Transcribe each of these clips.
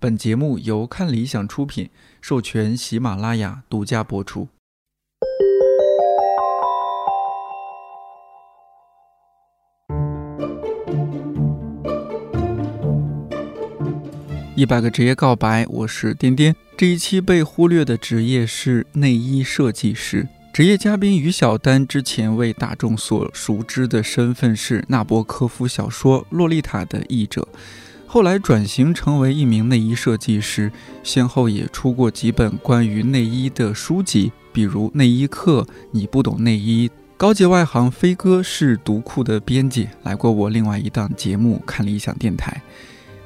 本节目由看理想出品，授权喜马拉雅独家播出。一百个职业告白，我是颠颠。这一期被忽略的职业是内衣设计师。职业嘉宾于小丹之前为大众所熟知的身份是纳博科夫小说《洛丽塔》的译者。后来转型成为一名内衣设计师，先后也出过几本关于内衣的书籍，比如《内衣课》《你不懂内衣》。高级外行飞哥是读库的编辑，来过我另外一档节目《看理想电台》。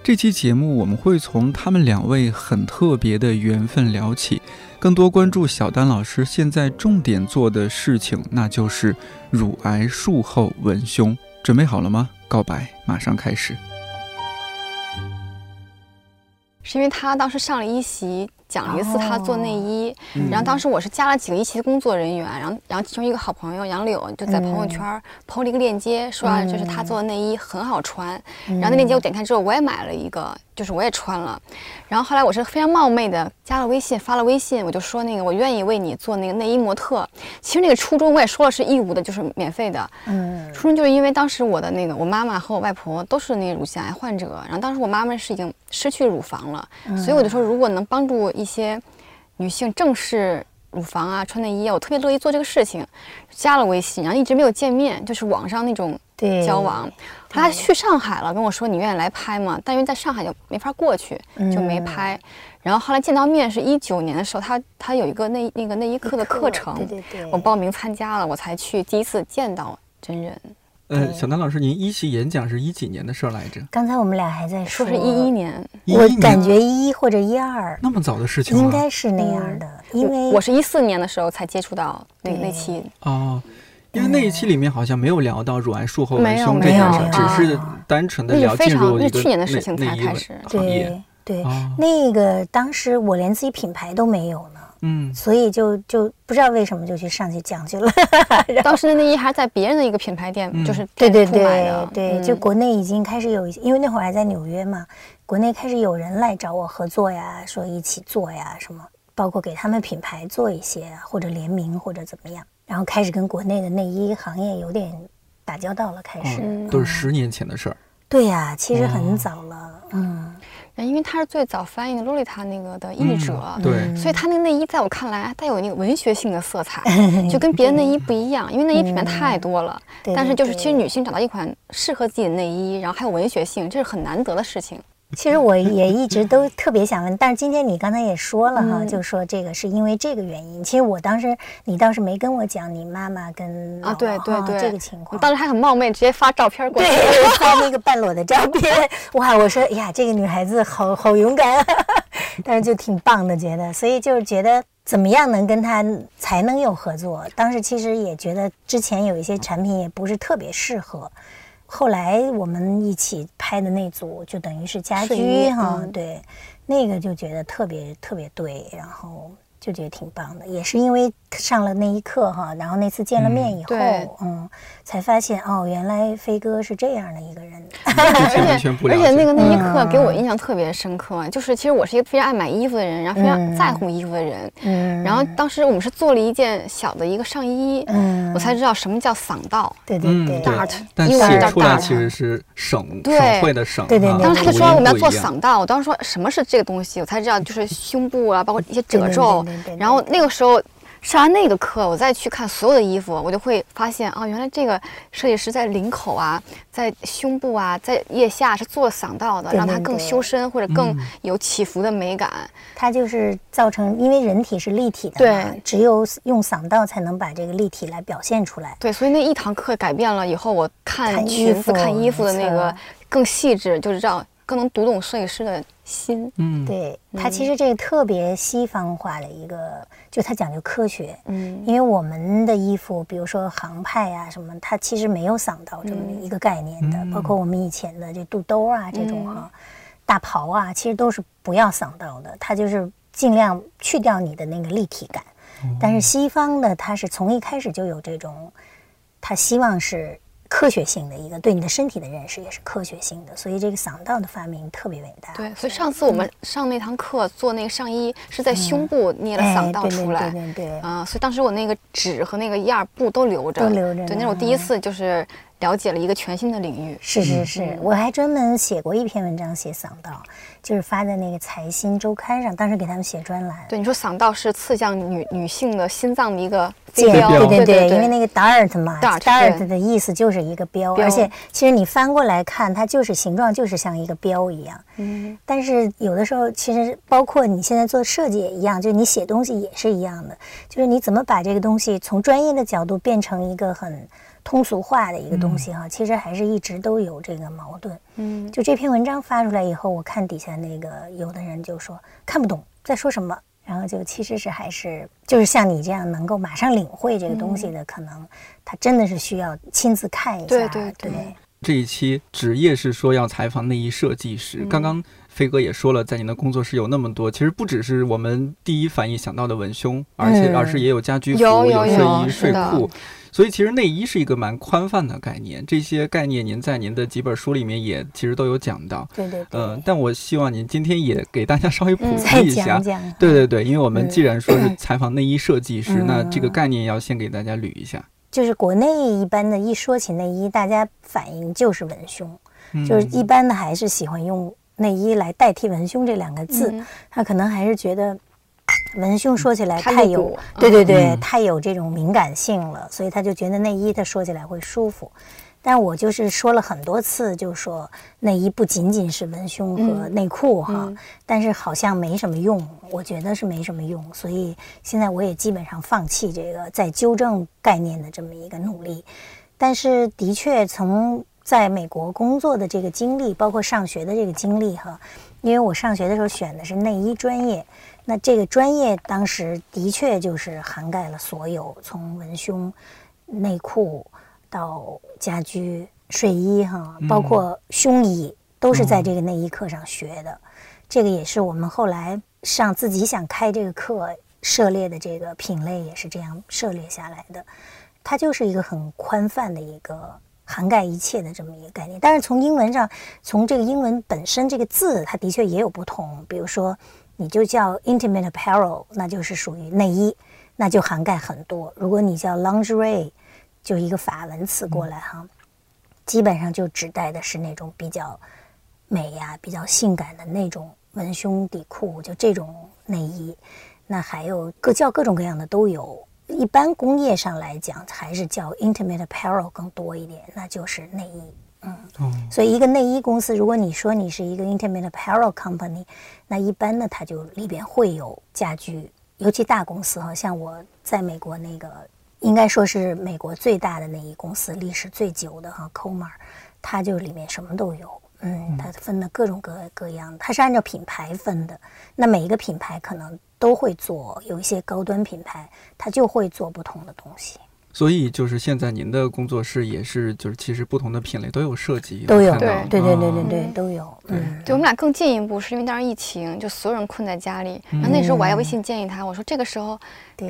这期节目我们会从他们两位很特别的缘分聊起，更多关注小丹老师现在重点做的事情，那就是乳癌术后文胸。准备好了吗？告白马上开始。是因为他当时上了一席，讲了一次他做内衣，然后当时我是加了几个一席的工作人员，然后然后其中一个好朋友杨柳就在朋友圈抛了一个链接，说就是他做的内衣很好穿，然后那链接我点开之后我也买了一个。就是我也穿了，然后后来我是非常冒昧的加了微信，发了微信，我就说那个我愿意为你做那个内衣模特。其实那个初衷我也说了是义务的，就是免费的。嗯，初衷就是因为当时我的那个我妈妈和我外婆都是那个乳腺癌患者，然后当时我妈妈是已经失去乳房了，所以我就说如果能帮助一些女性正视乳房啊，穿内衣，我特别乐意做这个事情。加了微信，然后一直没有见面，就是网上那种交往。他去上海了，跟我说你愿意来拍吗？但因为在上海就没法过去，就没拍。然后后来见到面是一九年的时候，他他有一个那那个那一课的课程，对对对，我报名参加了，我才去第一次见到真人。呃，小南老师，您一席演讲是一几年的事儿来着？刚才我们俩还在说是一一年，我感觉一或者一二，那么早的事情，应该是那样的，因为我是一四年的时候才接触到那那期哦。因为那一期里面好像没有聊到乳癌术后文胸这件事，只是单纯的聊进入一个内内衣行业。对对，那个当时我连自己品牌都没有呢，嗯，所以就就不知道为什么就去上去讲去了。当时的内衣还在别人的一个品牌店，就是对对对对，就国内已经开始有一些，因为那会儿还在纽约嘛，国内开始有人来找我合作呀，说一起做呀什么，包括给他们品牌做一些或者联名或者怎么样。然后开始跟国内的内衣行业有点打交道了，开始都是十年前的事儿。对呀，其实很早了，嗯，因为他是最早翻译的《洛丽塔》那个的译者，对，所以他那个内衣在我看来带有那个文学性的色彩，就跟别的内衣不一样。因为内衣品牌太多了，但是就是其实女性找到一款适合自己的内衣，然后还有文学性，这是很难得的事情。其实我也一直都特别想问，但是今天你刚才也说了哈，就说这个是因为这个原因。其实我当时你倒是没跟我讲你妈妈跟啊对对对这个情况，当时还很冒昧，直接发照片过来，发那个半裸的照片。哇，我说呀，这个女孩子好好勇敢，但是就挺棒的，觉得，所以就是觉得怎么样能跟她才能有合作。当时其实也觉得之前有一些产品也不是特别适合。后来我们一起拍的那组就等于是家居哈，对，那个就觉得特别特别对，然后就觉得挺棒的，也是因为上了那一课哈，然后那次见了面以后，嗯。才发现哦，原来飞哥是这样的一个人，而且而且那个那一刻给我印象特别深刻，就是其实我是一个非常爱买衣服的人，然后非常在乎衣服的人，嗯，然后当时我们是做了一件小的一个上衣，嗯，我才知道什么叫嗓道，对对对，dart，但写出来其实是省省会的省，对对对。当时他就说我们要做嗓道，我当时说什么是这个东西，我才知道就是胸部啊，包括一些褶皱，然后那个时候。上完那个课，我再去看所有的衣服，我就会发现啊，原来这个设计师在领口啊，在胸部啊，在腋下是做嗓道的，让它更修身或者更有起伏的美感。它就是造成，因为人体是立体的，对，只有用嗓道才能把这个立体来表现出来。对，所以那一堂课改变了以后，我看裙子、看衣服的那个更细致，就是这样。更能读懂摄影师的心，嗯，对他其实这个特别西方化的一个，就他讲究科学，嗯，因为我们的衣服，比如说航派啊什么，它其实没有嗓道这么一个概念的，包括我们以前的这肚兜啊这种哈，大袍啊，其实都是不要嗓道的，它就是尽量去掉你的那个立体感。但是西方的它是从一开始就有这种，他希望是。科学性的一个，对你的身体的认识也是科学性的，所以这个嗓道的发明特别伟大。对，所以上次我们上那堂课做那个上衣是在胸部捏了嗓道出来，对对对啊，所以当时我那个纸和那个样布都留着，都留着。对，那是我第一次就是了解了一个全新的领域。是是是，我还专门写过一篇文章写嗓道。就是发在那个财新周刊上，当时给他们写专栏。对，你说嗓道是刺向女女性的心脏的一个标，对对对，因为那个 dart 嘛，dart 的意思就是一个标，而且其实你翻过来看，它就是形状就是像一个标一样。嗯。但是有的时候，其实包括你现在做设计也一样，就是你写东西也是一样的，就是你怎么把这个东西从专业的角度变成一个很。通俗化的一个东西哈，其实还是一直都有这个矛盾。嗯，就这篇文章发出来以后，我看底下那个有的人就说看不懂在说什么，然后就其实是还是就是像你这样能够马上领会这个东西的，可能他真的是需要亲自看一下。对对对。这一期职业是说要采访内衣设计师，刚刚飞哥也说了，在您的工作室有那么多，其实不只是我们第一反应想到的文胸，而且而是也有家居服、有睡衣、睡裤。所以其实内衣是一个蛮宽泛的概念，这些概念您在您的几本书里面也其实都有讲到。对对。嗯，但我希望您今天也给大家稍微普及一下。对对对，因为我们既然说是采访内衣设计师，那这个概念要先给大家捋一下。就是国内一般的一说起内衣，大家反应就是文胸，就是一般的还是喜欢用内衣来代替文胸这两个字，他可能还是觉得。文胸说起来太有，对对对，太有这种敏感性了，所以他就觉得内衣他说起来会舒服。但我就是说了很多次，就说内衣不仅仅是文胸和内裤哈，但是好像没什么用，我觉得是没什么用，所以现在我也基本上放弃这个在纠正概念的这么一个努力。但是的确从在美国工作的这个经历，包括上学的这个经历哈，因为我上学的时候选的是内衣专业。那这个专业当时的确就是涵盖了所有从文胸、内裤到家居、睡衣哈，包括胸衣都是在这个内衣课上学的。这个也是我们后来上自己想开这个课涉猎的这个品类也是这样涉猎下来的。它就是一个很宽泛的一个涵盖一切的这么一个概念。但是从英文上，从这个英文本身这个字，它的确也有不同，比如说。你就叫 intimate apparel，那就是属于内衣，那就涵盖很多。如果你叫 lingerie，就一个法文词过来哈，基本上就指代的是那种比较美呀、比较性感的那种文胸底裤，就这种内衣。那还有各叫各种各样的都有。一般工业上来讲，还是叫 intimate apparel 更多一点，那就是内衣。嗯，所以一个内衣公司，如果你说你是一个 intimate apparel company，那一般呢，它就里边会有家居，尤其大公司哈，像我在美国那个，应该说是美国最大的那一公司，历史最久的哈 c o m a r 它就里面什么都有，嗯，它分的各种各各样，它是按照品牌分的，那每一个品牌可能都会做，有一些高端品牌，它就会做不同的东西。所以就是现在您的工作室也是，就是其实不同的品类都有设计，都有，对对对对对对都有。嗯，对。我们俩更进一步，是因为当时疫情，就所有人困在家里，然后那时候我还微信建议他，我说这个时候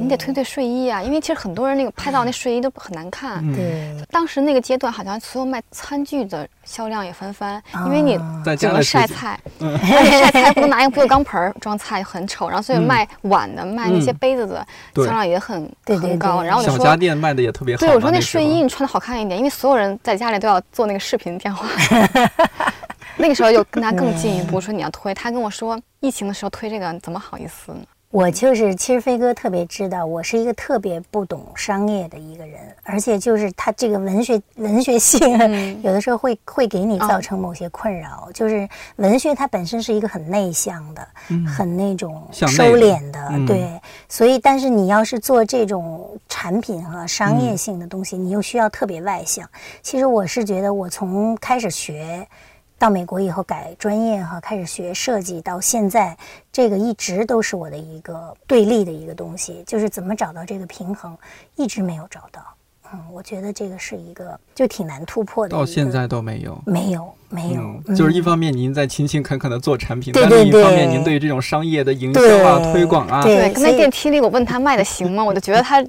你得推推睡衣啊，因为其实很多人那个拍到那睡衣都很难看。对，当时那个阶段好像所有卖餐具的销量也翻番，因为你只能晒菜，而 且晒菜不能拿一个不锈钢盆装菜很丑，然后所以卖碗的、卖那些杯子的销量也很很高。然后小家电卖的也特别好。对，我说那睡衣你穿的好看一点，因为所有人在家里都要做那个视频电话。那个时候又跟他更进一步说你要推，他跟我说疫情的时候推这个怎么好意思呢？我就是，其实飞哥特别知道，我是一个特别不懂商业的一个人，而且就是他这个文学文学性，有的时候会会给你造成某些困扰。就是文学它本身是一个很内向的，很那种收敛的，对。所以，但是你要是做这种产品和商业性的东西，你又需要特别外向。其实我是觉得，我从开始学。到美国以后改专业哈，开始学设计，到现在这个一直都是我的一个对立的一个东西，就是怎么找到这个平衡，一直没有找到。嗯，我觉得这个是一个就挺难突破的。到现在都没有，没有，没有。就是一方面您在勤勤恳恳的做产品，但另一方面您对这种商业的营销啊、推广啊，对，刚才电梯里我问他卖的行吗？我就觉得他。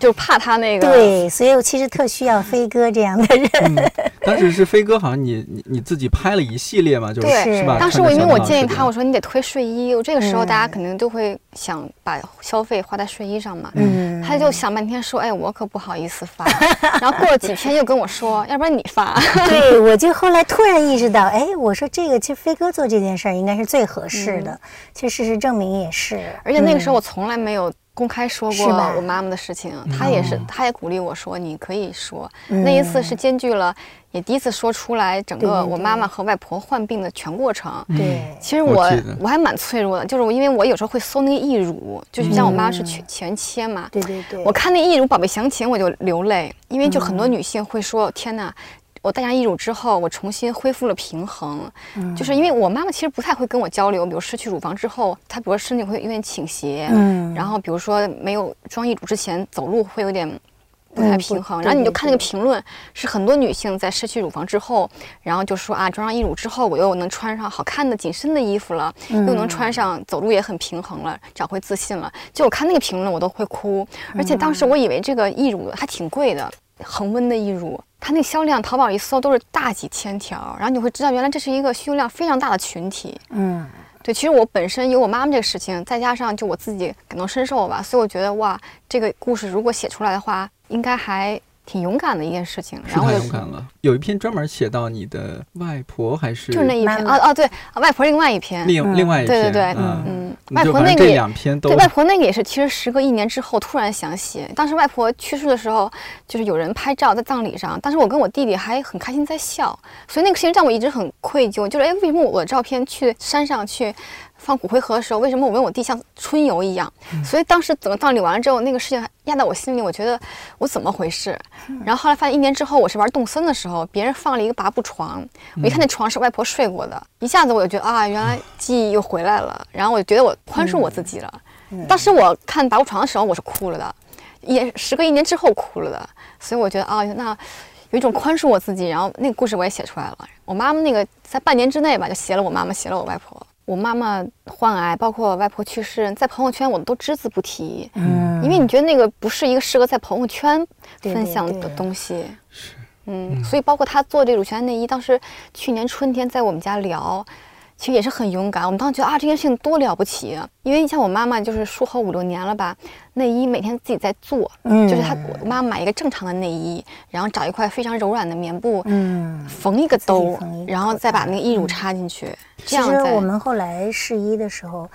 就怕他那个。对，所以我其实特需要飞哥这样的人。嗯，当时是飞哥，好像你你你自己拍了一系列嘛，就是是吧？当时我因为我建议他，我说说你得推睡衣，我这个时候嗯大家肯定都会想把消费花在睡衣上嘛。嗯，他就想半天说，哎，我可不好意思发。然后过了几天又跟我说，要不然你发。对，我就后来突然意识到，哎，我说这个其实飞哥做这件事儿应该是最合适的。其实事实证明也是，嗯而且那个时候嗯我从来没有公开说过我妈妈的事情，她也是哦，她也鼓励我说你可以说。嗯那一次是兼具了，也第一次说出来整个我妈妈和外婆患病的全过程。对，其实我我我还蛮脆弱的，就是我因为我有时候会搜那个义乳，就是像我妈是嗯。全全切嘛，对对对，我看那义乳宝贝详情我就流泪，因为就很嗯。多女性会说：“天哪，我戴上义乳之后，我重新恢复了平衡。嗯就是因为我妈妈其实不太会跟我交流，比如失去乳房之后，她比如说身体会有点倾斜，嗯然后比如说没有装义乳之前走路会有点。不太平衡，对然后你就看那个评论，是很多女性在失去乳房之后，然后就说啊，装上义乳之后，我又能穿上好看的紧身的衣服了，又嗯能穿上走路也很平衡了，找回自信了。就我看那个评论，我都会哭。而且当时我以为这个义乳还挺贵的，恒温的义乳，它那销量淘宝一搜都是大几千条，然后你会知道原来这是一个需求量非常大的群体。嗯，对，其实我本身有我妈妈这个事情，再加上就我自己感同身受吧，所以我觉得哇，这个故事如果写出来的话，应该还挺勇敢的一件事情。是太然后我就勇敢了。有一篇专门写到你的外婆还是就是那一篇啊啊，对，啊外婆另外一篇，另嗯另外一篇，对对对，嗯，嗯，外婆那个也两篇都对，外婆那个也是，其实时隔一年之后突然想写。当时外婆去世的时候，就是有人拍照在葬礼上，当时我跟我弟弟还很开心在笑，所以那个事情让我一直很愧疚，就是哎，为什么我的照片去山上去放骨灰盒的时候，为什么我问我弟像春游一样？所以当时整个葬礼完了之后，那个事情压在我心里，我觉得我怎么回事？然后后来发现一年之后，我是玩动森的时候，别人放了一个拔步床，我一看那床是外婆睡过的，一下子我就觉得啊，原来记忆又回来了，然后我就觉得我宽恕我自己了。当时我看拔步床的时候，我是哭了的，也时隔一年之后哭了的，所以我觉得啊，那有一种宽恕我自己，然后那个故事我也写出来了。我妈妈那个在半年之内吧，就写了我妈妈，写了我外婆。我妈妈患癌，包括外婆去世，在朋友圈我都只字不提，嗯因为你觉得那个不是一个适合在朋友圈分享的对东西。是嗯，所以包括她做这乳腺内衣，当时去年春天在我们家聊，其实也是很勇敢。我们当时觉得啊，这件事情多了不起啊！因为像我妈妈就是术后五六年了吧，内衣每天自己在做，嗯就是她我妈妈买一个正常的内衣，然后找一块非常柔软的棉布，嗯。缝一个兜然后再把那个义乳插进去，这其样其实我们后来试衣的时候，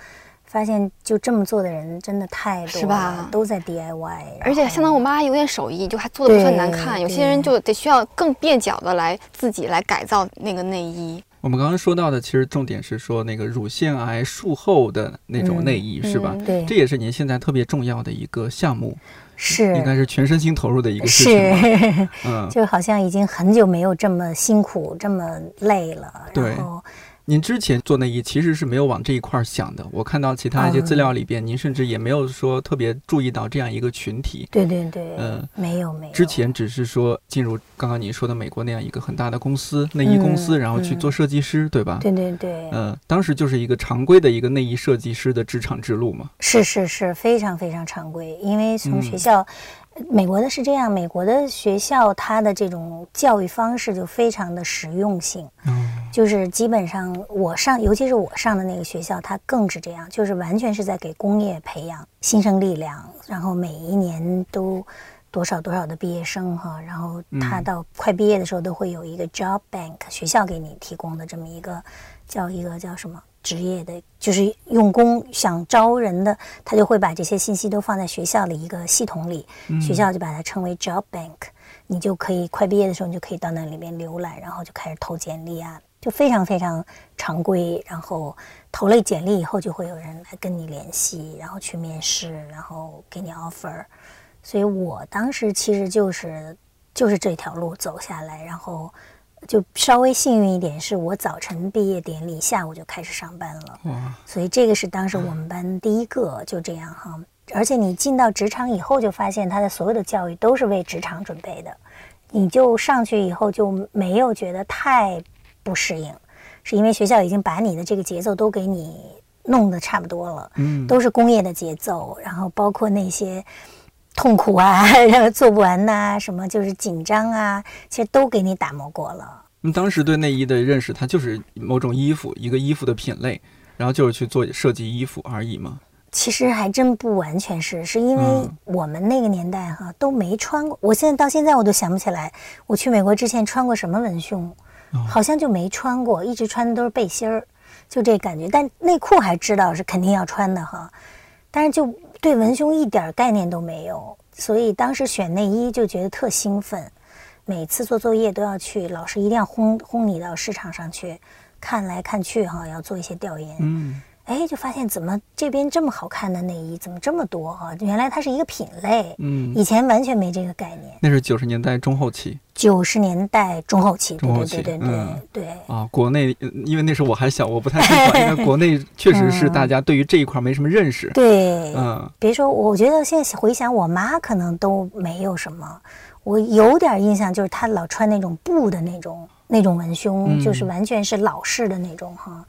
发现就这么做的人真的太多了，是吧都在 DIY，而且相当于我妈有点手艺，就还做的不算难看。有些人就得需要更蹩脚的来自己来改造那个内衣。我们刚刚说到的，其实重点是说那个乳腺癌术后的那种内衣，是吧？嗯对。这也是您现在特别重要的一个项目，是。应该是全身心投入的一个事情嗯，就好像已经很久没有这么辛苦、这么累了。对。然后您之前做内衣其实是没有往这一块儿想的。我看到其他一些资料里边，您甚至也没有说特别注意到这样一个群体。对对对，嗯没有没有。之前只是说进入刚刚您说的美国那样一个很大的公司，内衣公司，嗯然后去做设计师，对吧？对对对，嗯，当时就是一个常规的一个内衣设计师的职场之路嘛。是是是，非常非常常规。因为从嗯学校，美国的是这样，美国的学校它的这种教育方式就非常的实用性，嗯就是基本上我上，尤其是我上的那个学校，它更是这样，就是完全是在给工业培养新生力量，然后每一年都。多少多少的毕业生哈，然后他嗯到快毕业的时候都会有一个 job bank，学校给你提供的这么一个叫一个叫什么职业的，就是用工想招人的，他就会把这些信息都放在学校的一个系统里，学校就把它称为 job bank，你就可以快毕业的时候你就可以到那里面浏览，然后就开始投简历啊，就非常非常常规，然后投了简历以后就会有人来跟你联系，然后去面试，然后给你 offer。所以我当时其实就是就是这条路走下来，然后就稍微幸运一点，是我早晨毕业典礼，下午就开始上班了，哇，所以这个是当时我们班第一个，就这样哈。而且你进到职场以后，就发现他的所有的教育都是为职场准备的，你就上去以后就没有觉得太不适应，是因为学校已经把你的这个节奏都给你弄得差不多了。嗯，都是工业的节奏，然后包括那些痛苦啊，然后做不完呐、什么就是紧张啊，其实都给你打磨过了。那么当时对内衣的认识，它就是某种衣服，一个衣服的品类，然后就是去做设计衣服而已嘛。其实还真不完全是，是因为嗯我们那个年代哈都没穿过。我现在到现在我都想不起来，我去美国之前穿过什么文胸，哦好像就没穿过，一直穿的都是背心儿，就这感觉。但内裤还知道是肯定要穿的哈，但是就对文胸一点概念都没有，所以当时选内衣就觉得特兴奋。每次做作业都要去，老师一定要轰轰你到市场上去看来看去哈，要做一些调研。嗯，哎，就发现怎么这边这么好看的内衣怎么这么多哈、原来它是一个品类，嗯以前完全没这个概念。那是九十年代中后期九十年代中后期，对中后期对对对对、嗯对。啊。国内，呃因为那时候我还小，我不太清楚，因为国内 确实是大家对于这一块没什么认识。对，嗯别说，我觉得现在回想，我妈可能都没有什么。我有点印象，就是她老穿那种布的那种那种文胸，嗯就是完全是老式的那种哈。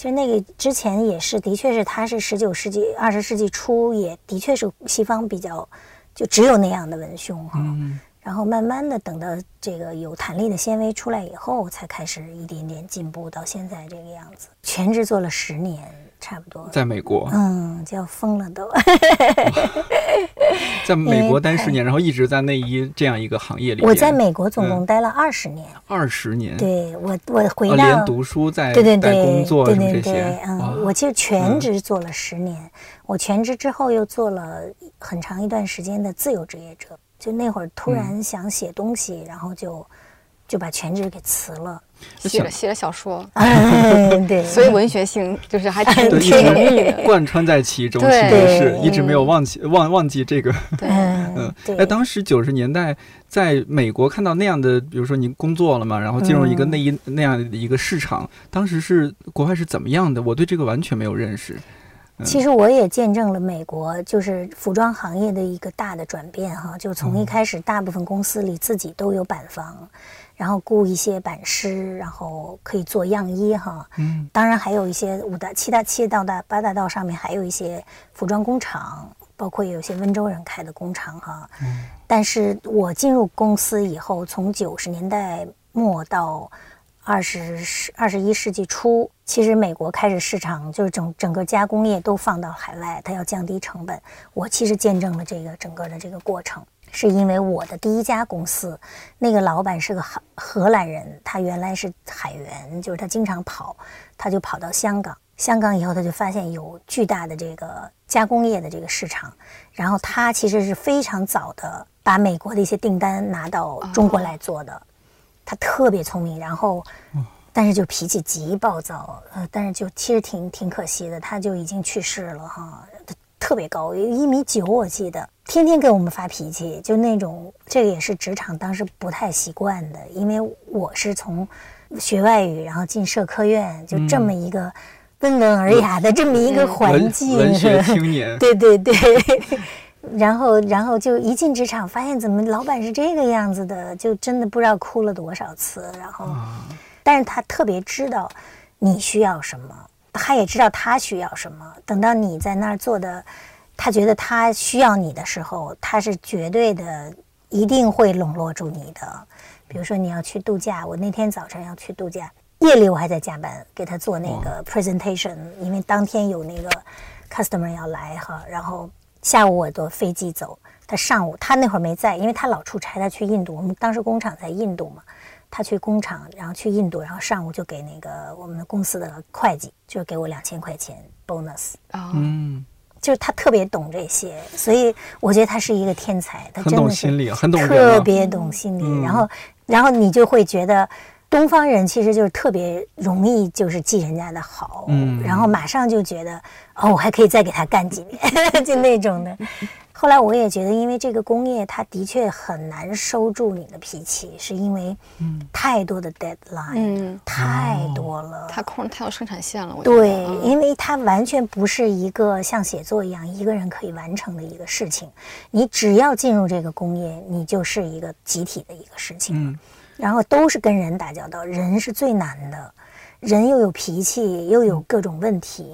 其实那个之前也是，的确是它是十九世纪、二十世纪初，也的确是西方比较就只有那样的文胸哈。嗯，然后慢慢的等到这个有弹力的纤维出来以后，才开始一点点进步到现在这个样子。全职做了十年，差不多。在美国，嗯，就要疯了都。在美国待十年，然后一直在内衣这样一个行业里。我在美国总共待了二十年。二十年，对我，我回哦，到、连读书在在对对对工作对对对，，嗯，我其实全职做了十年，我全职之后又做了很长一段时间的自由职业者，就那会儿突嗯然想写东西，然后就就把全职给辞了。写了写了小说，嗯，对，所以文学性就是还挺对，一挺浓郁直的。贯穿在其中，其对实是一直没有忘记忘忘记这个。对，嗯嗯，对，哎，当时九十年代在美国看到那样的，比如说您工作了嘛，然后进入一个嗯内衣那样的一个市场，当时是国外是怎么样的？我对这个完全没有认识。其实我也见证了美国就是服装行业的一个大的转变哈，就从一开始大部分公司里自己都有板房，然后雇一些板师，然后可以做样衣哈。嗯，当然还有一些五大、七大、七大道、八大道上面还有一些服装工厂，包括有些温州人开的工厂哈。嗯但是我进入公司以后，从九十年代末到二十世二十一世纪初，其实美国开始市场就是整整个加工业都放到海外，它要降低成本。我其实见证了这个整个的这个过程，是因为我的第一家公司，那个老板是个荷荷兰人，他原来是海员，就是他经常跑，他就跑到香港。香港以后，他就发现有巨大的这个加工业的这个市场，然后他其实是非常早的把美国的一些订单拿到中国来做的。他特别聪明，然后，但是就脾气极暴躁，呃，但是就其实挺挺可惜的，他就已经去世了哈，他特别高，一米九我记得，天天给我们发脾气，就那种，这个也是职场当时不太习惯的，因为我是从学外语，然后进社科院，就这么一个温文尔雅的这么一个环文境，文学青年，对 对对，然后然后就一进职场，发现怎么老板是这个样子的，就真的不知道哭了多少次。然后，但是他特别知道你需要什么，他也知道他需要什么。等到你在那儿做的，他觉得他需要你的时候，他是绝对的一定会笼络住你的。比如说你要去度假，我那天早晨要去度假，夜里我还在加班给他做那个 presentation，因为当天有那个 customer 要来哈，然后下午我坐飞机走，他上午他那会儿没在，因为他老出差，他去印度，我们当时工厂在印度嘛，他去工厂，然后去印度，然后上午就给那个我们公司的会计，就是给我两千块钱 bonus，啊，嗯，就是他特别懂这些，所以我觉得他是一个天才，他真的是懂心理，很懂人啊。特别懂心理，嗯然后然后你就会觉得。东方人其实就是特别容易就是记人家的好，嗯然后马上就觉得哦，我还可以再给他干几年，就那种的。后来我也觉得，因为这个工业它的确很难收住你的脾气，是因为太多的 deadline，、嗯，太多了。它控制太有生产线了，我觉得对，嗯因为它完全不是一个像写作一样一个人可以完成的一个事情。你只要进入这个工业，你就是一个集体的一个事情。嗯，然后都是跟人打交道，人是最难的，人又有脾气，又有各种问题，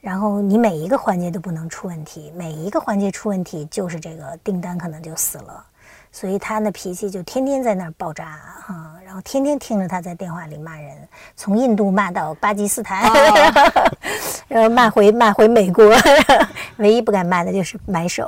然后你每一个环节都不能出问题，每一个环节出问题，就是这个订单可能就死了。所以他的脾气就天天在那儿爆炸哈，然后天天听着他在电话里骂人，从印度骂到巴基斯坦，然后骂回骂回美国，唯一不敢骂的就是买手。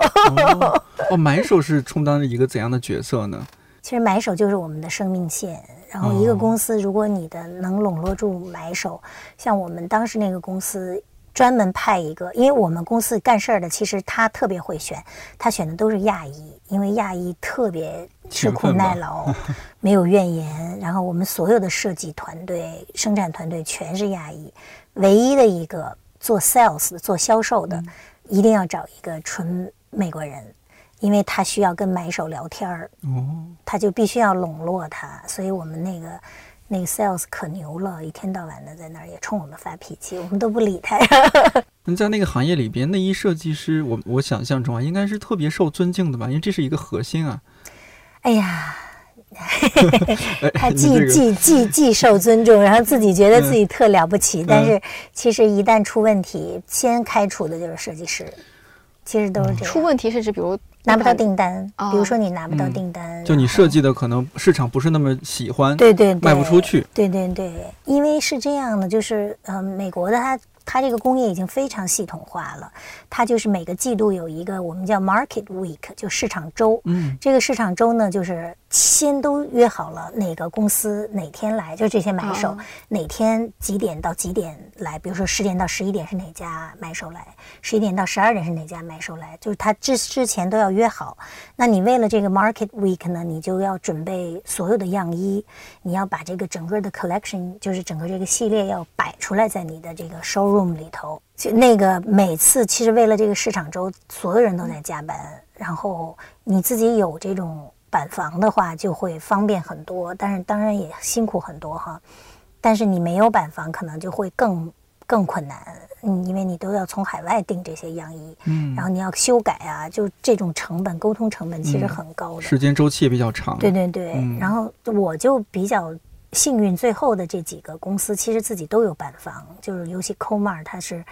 哦，买手是充当着一个怎样的角色呢？其实买手就是我们的生命线。然后一个公司，如果你的能笼络住买手，像我们当时那个公司。专门派一个，因为我们公司干事儿的，其实他特别会选，他选的都是亚裔，因为亚裔特别吃苦耐劳，没有怨言。然后我们所有的设计团队、生产团队全是亚裔，唯一的一个做 sales 做销售的，一定要找一个纯美国人，因为他需要跟买手聊天儿，他就必须要笼络他，所以我们那个。那个 sales 可牛了，一天到晚的在那儿也冲我们发脾气，我们都不理他。那在那个行业里边，内衣设计师，我我想象中啊，应该是特别受尊敬的吧？因为这是一个核心啊。哎呀，他既既既既受尊重，然后自己觉得自己特了不起，但是其实一旦出问题，先开除的就是设计师。其实都是这样。出问题是指，比如。拿不到订单，比如说你拿不到订单，就你设计的可能市场不是那么喜欢，对对，卖不出去，对对对，因为是这样的，就是呃，美国的它。它这个工业已经非常系统化了，它就是每个季度有一个我们叫 Market Week，就市场周。嗯，这个市场周呢，就是先都约好了哪个公司哪天来，就这些买手哪天几点到几点来，比如说十点到十一点是哪家买手来，十一点到十二点是哪家买手来，就是他之之前都要约好。那你为了这个 Market Week 呢，你就要准备所有的样衣，你要把这个整个的 collection，就是整个这个系列要摆出来在你的这个收入。Room 里头，就那个每次其实为了这个市场周，所有人都在加班。然后你自己有这种板房的话，就会方便很多，但是当然也辛苦很多哈。但是你没有板房，可能就会更更困难，嗯，因为你都要从海外订这些样衣，嗯，然后你要修改啊，就这种成本，沟通成本其实很高的，时间周期也比较长。对对对，然后我就比较。幸运最后的这几个公司其实自己都有板房，就是尤其 Comar 它是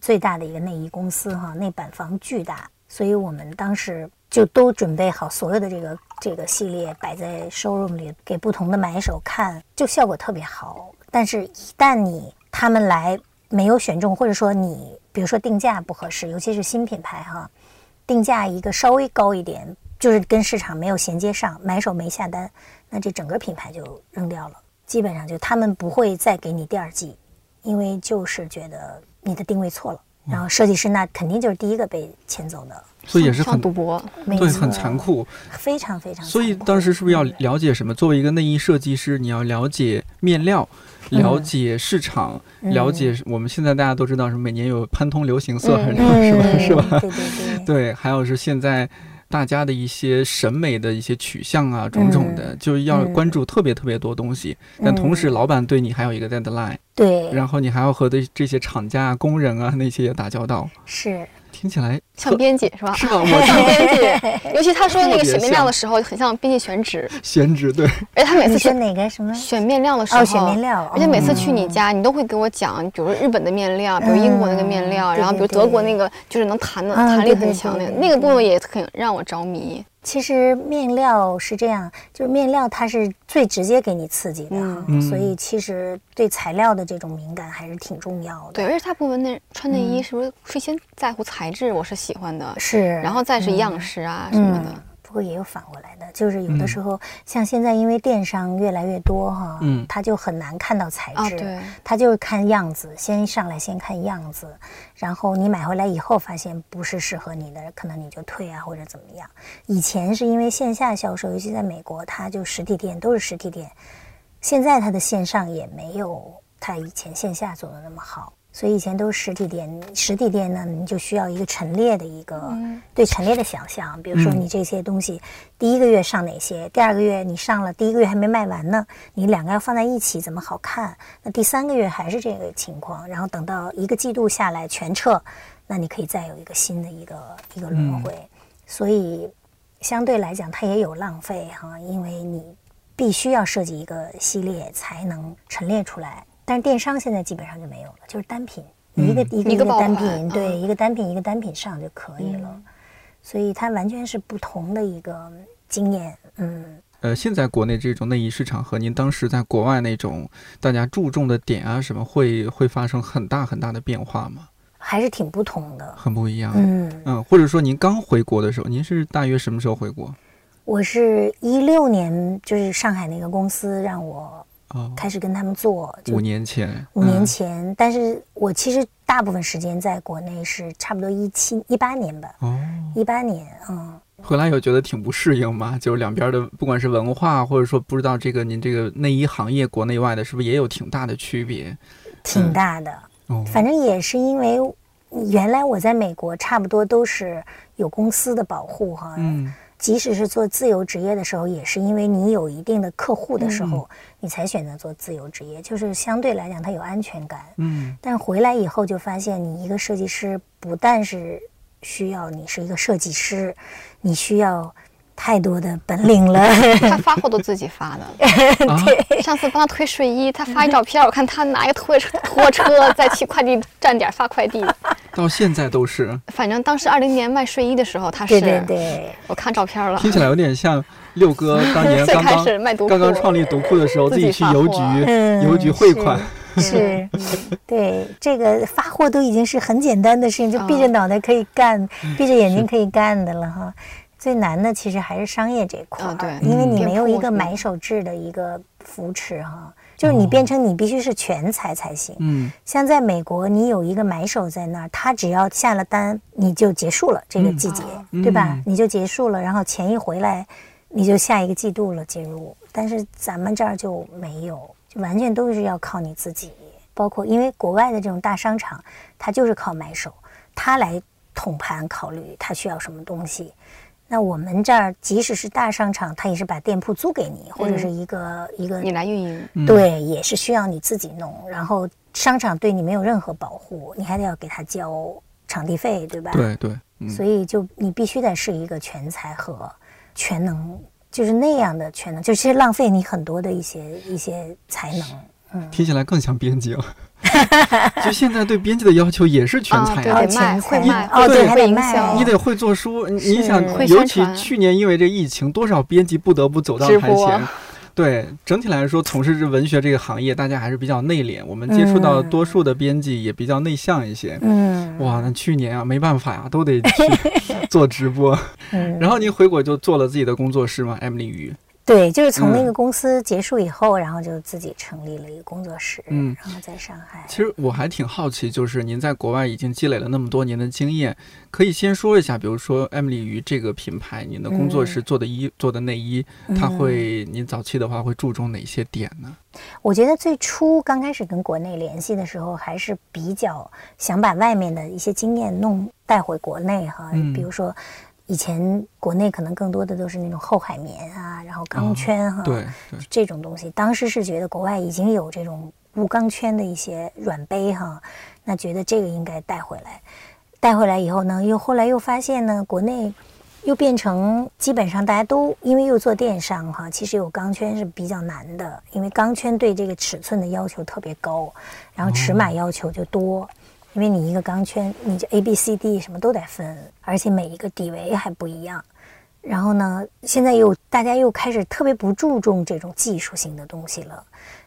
最大的一个内衣公司哈，那板房巨大，所以我们当时就都准备好所有的这个这个系列摆在 showroom 里给不同的买手看，就效果特别好。但是，一旦你他们来没有选中，或者说你比如说定价不合适，尤其是新品牌哈，定价一个稍微高一点，就是跟市场没有衔接上，买手没下单。那这整个品牌就扔掉了，基本上就他们不会再给你第二季，因为就是觉得你的定位错了。然后设计师那肯定就是第一个被牵走的，所以也是很赌博，对，很残酷，非常非常。所以当时是不是要了解什么？作为一个内衣设计师，你要了解面料，了解市场，了解我们现在大家都知道是每年有潘通流行色还是是吧？是吧？对对对。对，还有是现在。大家的一些审美的一些取向啊，种种的，就是要关注特别特别多东西。但同时，老板对你还有一个 deadline，对，然后你还要和这这些厂家、工人啊那些也打交道，是。听起来像编辑是吧？是吧？我像编辑，尤其他说那个选面料的时候，很像编辑选址。选址对。而且他每次选哪个什么？选面料的时候，选面料。而且每次去你家，你都会给我讲，比如日本的面料，比如英国那个面料，然后比如德国那个，就是能弹的弹力很强那个，那个部分也很让我着迷。其实面料是这样，就是面料它是最直接给你刺激的，所以其实对材料的这种敏感还是挺重要的。对，而且大部分那穿内衣是不是会先在乎材质？我是喜欢的，是，然后再是样式啊什么的。不过也有反过来的，就是有的时候像现在，因为电商越来越多哈，嗯，他就很难看到材质，对，他就是看样子，先上来先看样子，然后你买回来以后发现不是适合你的，可能你就退啊或者怎么样。以前是因为线下销售，尤其在美国，它就实体店都是实体店，现在它的线上也没有它以前线下做的那么好。所以以前都是实体店，实体店呢，你就需要一个陈列的一个对陈列的想象。比如说，你这些东西第一个月上哪些，第二个月你上了，第一个月还没卖完呢，你两个要放在一起怎么好看？那第三个月还是这个情况，然后等到一个季度下来全撤，那你可以再有一个新的一个一个轮回。所以相对来讲，它也有浪费哈，因为你必须要设计一个系列才能陈列出来。但是电商现在基本上就没有了，就是单品，一个嗯一个一个单品，对，嗯一个单品一个单品上就可以了。嗯所以它完全是不同的一个经验，嗯。呃，现在国内这种内衣市场和您当时在国外那种大家注重的点啊什么，会会发生很大很大的变化吗？还是挺不同的。很不一样。嗯，嗯，或者说您刚回国的时候，您是大约什么时候回国？我是一六年，就是上海那个公司让我哦，开始跟他们做，五年前。五年嗯前。但是我其实大部分时间在国内是差不多一七一八年吧，哦，一八年，嗯，回来有觉得挺不适应吗？就是两边的，不管是文化，或者说不知道这个您这个内衣行业国内外的，是不是也有挺大的区别？挺大的。哦，反正也是因为原来我在美国差不多都是有公司的保护哈，嗯即使是做自由职业的时候，也是因为你有一定的客户的时候，你才选择做自由职业，就是相对来讲它有安全感。嗯但回来以后就发现，你一个设计师不但是需要你是一个设计师，你需要太多的本领了。他发货都自己发的。对，上次帮他推睡衣，他发一照片，我看他拿一个拖车拖车在去快递站点发快递。到现在都是，反正当时二零年卖睡衣的时候，他是对对对，我看照片了。听起来有点像六哥当年 最开刚刚始卖读刚刚创立独库的时候，自自己己去邮局嗯邮局汇款。是，对这个发货都已经是很简单的事情，就闭着脑袋可以干，闭着眼睛可以干的了哈。最难的其实还是商业这块儿，啊对。因为你没有一个买手制的一个扶持哈，就是你变成你必须是全才才行。嗯像在美国，你有一个买手在那儿，他只要下了单，你就结束了这个季节，嗯对吧嗯？你就结束了，然后钱一回来，你就下一个季度了进入。但是咱们这儿就没有，就完全都是要靠你自己。包括因为国外的这种大商场，它就是靠买手，他来统盘考虑他需要什么东西。那我们这儿即使是大商场，它也是把店铺租给你，或者是一个、一个你来运营，嗯对，也是需要你自己弄，然后商场对你没有任何保护，你还得要给他交场地费，对吧？，对对，嗯所以就你必须得是一个全才和全能，就是那样的全能，就其实浪费你很多的一些一些才能。嗯听起来更像编辑了。就现在对编辑的要求也是全啊，才啊对，得卖会卖，哦对会营还得卖，你得会做书，你想，尤其去年因为这疫情，多少编辑不得不走到台前。对，整体来说，从事这文学这个行业，大家还是比较内敛。我们接触到多数的编辑也比较内向一些。嗯，哇，那去年啊，没办法呀、都得去 做直播。嗯，然后您回国就做了自己的工作室吗？Emily 鱼。对，就是从那嗯个公司结束以后，然后就自己成立了一个工作室，嗯然后在上海。其实我还挺好奇，就是您在国外已经积累了那么多年的经验，可以先说一下，比如说 Emily 鱼这个品牌，您的工作室做的衣、做的内衣，它嗯会，您早期的话会注重哪些点呢？我觉得最初刚开始跟国内联系的时候，还是比较想把外面的一些经验弄带回国内哈，嗯比如说。以前国内可能更多的都是那种厚海绵啊，然后钢圈哈、这种东西。当时是觉得国外已经有这种无钢圈的一些软杯哈，那觉得这个应该带回来。带回来以后呢，又后来又发现呢，国内又变成基本上大家都因为又做电商哈，其实有钢圈是比较难的，因为钢圈对这个尺寸的要求特别高，然后尺码要求就多。因为你一个钢圈，你就 A、B、C、D 什么都得分，而且每一个底围还不一样。然后呢，现在又大家又开始特别不注重这种技术性的东西了，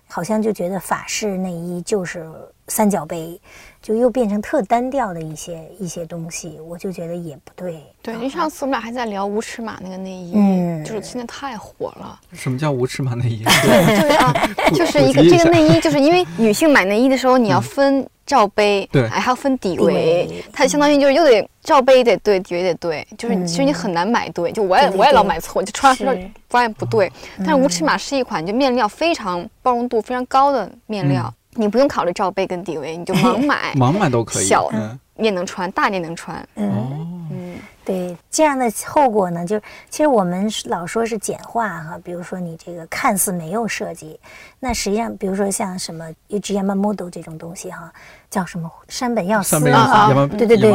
好像就觉得法式内衣就是三角杯，就又变成特单调的一些一些东西，我就觉得也不对。对，因为上次我们俩还在聊无尺码那个内衣，嗯就是现在太火了。什么叫无尺码内衣？就是啊，就是一个这个内衣，就是因为 女性买内衣的时候，你要分罩杯，对还要分底底围围，它相当于就是又得罩杯得对，底围得对，就是嗯其实你很难买对。就我也对对我也老买错，就穿上是发现不对。但是无尺嗯码是一款就面料非常包容度非常高的面料，你不用考虑罩杯跟底围，你就盲买，盲买都可以。小嗯，你也能穿，大你也能穿。嗯，哦，嗯，对这样的后果呢，就是其实我们老说是简化哈，比如说你这个看似没有设计，那实际上比如说像什么 Yamamoto 这种东西哈，叫什么山本耀司啊，对对对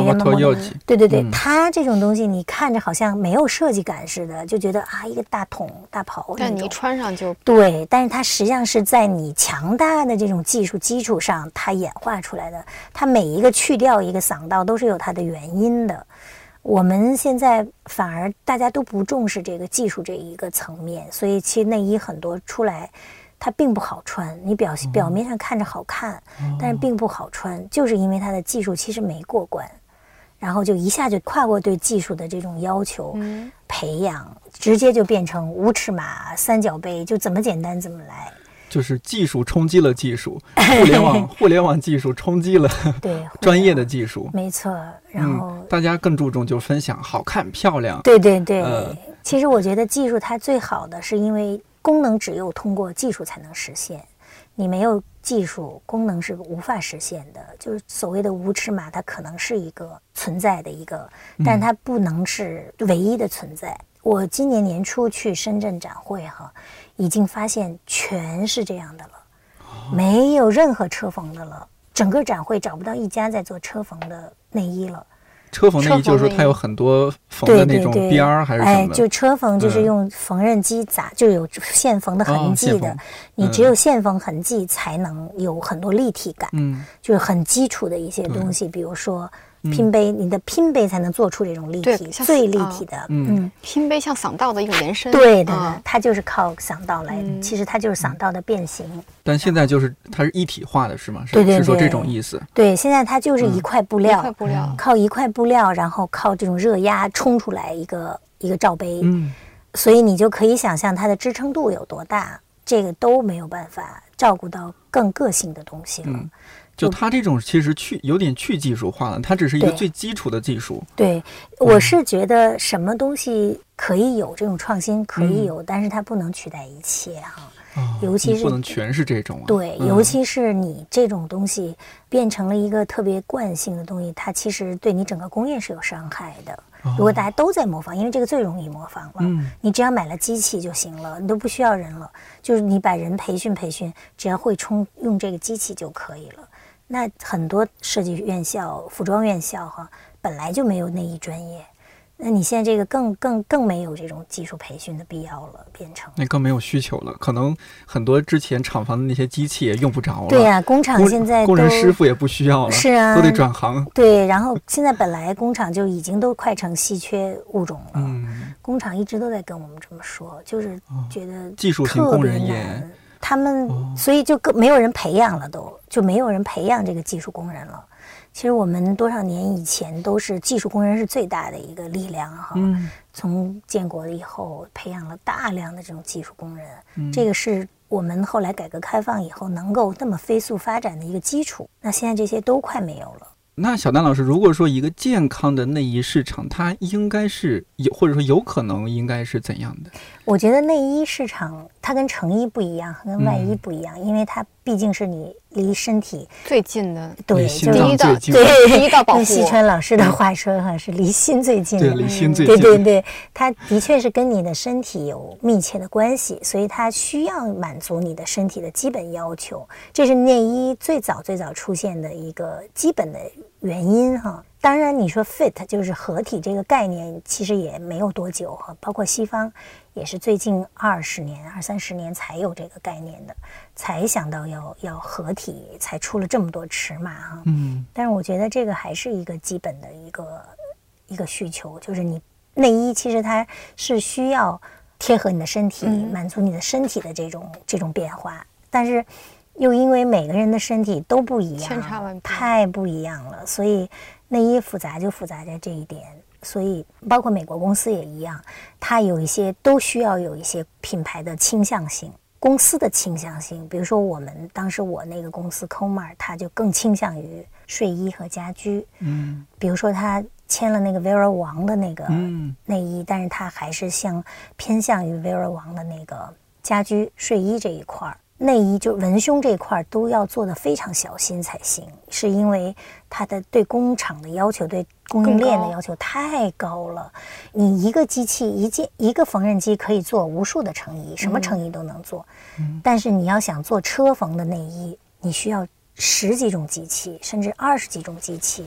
对对对，它这种东西你看着好像没有设计感似的，就觉得啊一个大桶大袍，但你一穿上就对，但是它实际上是在你强大的这种技术基础上，它演化出来的，它每一个去掉一个嗓道都是有它的原因的。我们现在反而大家都不重视这个技术这一个层面，所以其实内衣很多出来，它并不好穿。你表表面上看着好看，但是并不好穿，就是因为它的技术其实没过关，然后就一下就跨过对技术的这种要求培养，直接就变成无尺码三角杯，就怎么简单怎么来。就是技术冲击了技术，互联网互联网技术冲击了对 专业的技术，没错。然后大家更注重就分享好看漂亮。对对对，其实我觉得技术它最好的是因为功能只有通过技术才能实现，你没有技术功能是无法实现的。就是所谓的无尺码，它可能是一个存在的一个，但它不能是唯一的存在。我今年年初去深圳展会哈。已经发现全是这样的了，没有任何车缝的了。整个展会找不到一家在做车缝的内衣了。车缝内衣就是说它有很多缝的那种边儿还是什么？哎，就车缝就是用缝纫机砸，就有线缝的痕迹的。你只有线缝痕迹才能有很多立体感。嗯，就是很基础的一些东西，比如说。拼杯，你的拼杯才能做出这种立体，最立体的。嗯，拼杯像嗓道的一个延伸。对的，它就是靠嗓道来，其实它就是嗓道的变形。但现在就是它是一体化的，是吗？对对对，是说这种意思。对，现在它就是一块布料，一块布料，靠一块布料，然后靠这种热压冲出来一个一个罩杯。嗯，所以你就可以想象它的支撑度有多大，这个都没有办法照顾到更个性的东西了。就它这种其实去有点去技术化了，它只是一个最基础的技术。对，我是觉得什么东西可以有这种创新，可以有，但是它不能取代一切哈。尤其是不能全是这种。对，尤其是你这种东西变成了一个特别惯性的东西，它其实对你整个工业是有伤害的。如果大家都在模仿，因为这个最容易模仿了，你只要买了机器就行了，你都不需要人了，就是你把人培训培训，只要会冲用这个机器就可以了。那很多设计院校、服装院校哈，本来就没有内衣专业，那你现在这个更更更没有这种技术培训的必要了，变成那更没有需求了。可能很多之前厂房的那些机器也用不着了。对呀，工厂现在工人师傅也不需要了，是啊，都得转行。对，然后现在本来工厂就已经都快成稀缺物种了。嗯，工厂一直都在跟我们这么说，就是觉得技术型工人也。他们所以就更没有人培养了，都就没有人培养这个技术工人了。其实我们多少年以前都是技术工人是最大的一个力量哈。从建国以后培养了大量的这种技术工人，这个是我们后来改革开放以后能够那么飞速发展的一个基础。那现在这些都快没有了。那小丹老师，如果说一个健康的内衣市场，它应该是有，或者说有可能应该是怎样的？我觉得内衣市场它跟成衣不一样，跟外衣不一样，因为它毕竟是你。离身体最近的，对，就第一道，对，第一道保护。用西川老师的话说，哈，是离心最近的，离心最近。对对对，它的确是跟你的身体有密切的关系，所以它需要满足你的身体的基本要求。这是内衣最早最早出现的一个基本的原因，哈。当然，你说 fit 就是合体这个概念，其实也没有多久哈，包括西方也是最近二十年、二三十年才有这个概念的，才想到要要合体，才出了这么多尺码哈。嗯。但是我觉得这个还是一个基本的一个一个需求，就是你内衣其实它是需要贴合你的身体，满足你的身体的这种这种变化，但是又因为每个人的身体都不一样，太不一样了，所以。内衣复杂就复杂在这一点，所以包括美国公司也一样，它有一些都需要有一些品牌的倾向性，公司的倾向性。比如说我们当时我那个公司 Comar，它就更倾向于睡衣和家居。嗯，比如说它签了那个 Vera 王的那个内衣，但是它还是向偏向于 Vera 王的那个家居睡衣这一块儿。内衣就文胸这块儿都要做的非常小心才行，是因为它的对工厂的要求、对供应链的要求太高了。你一个机器一件一个缝纫机可以做无数的成衣，什么成衣都能做，但是你要想做车缝的内衣，你需要十几种机器，甚至二十几种机器，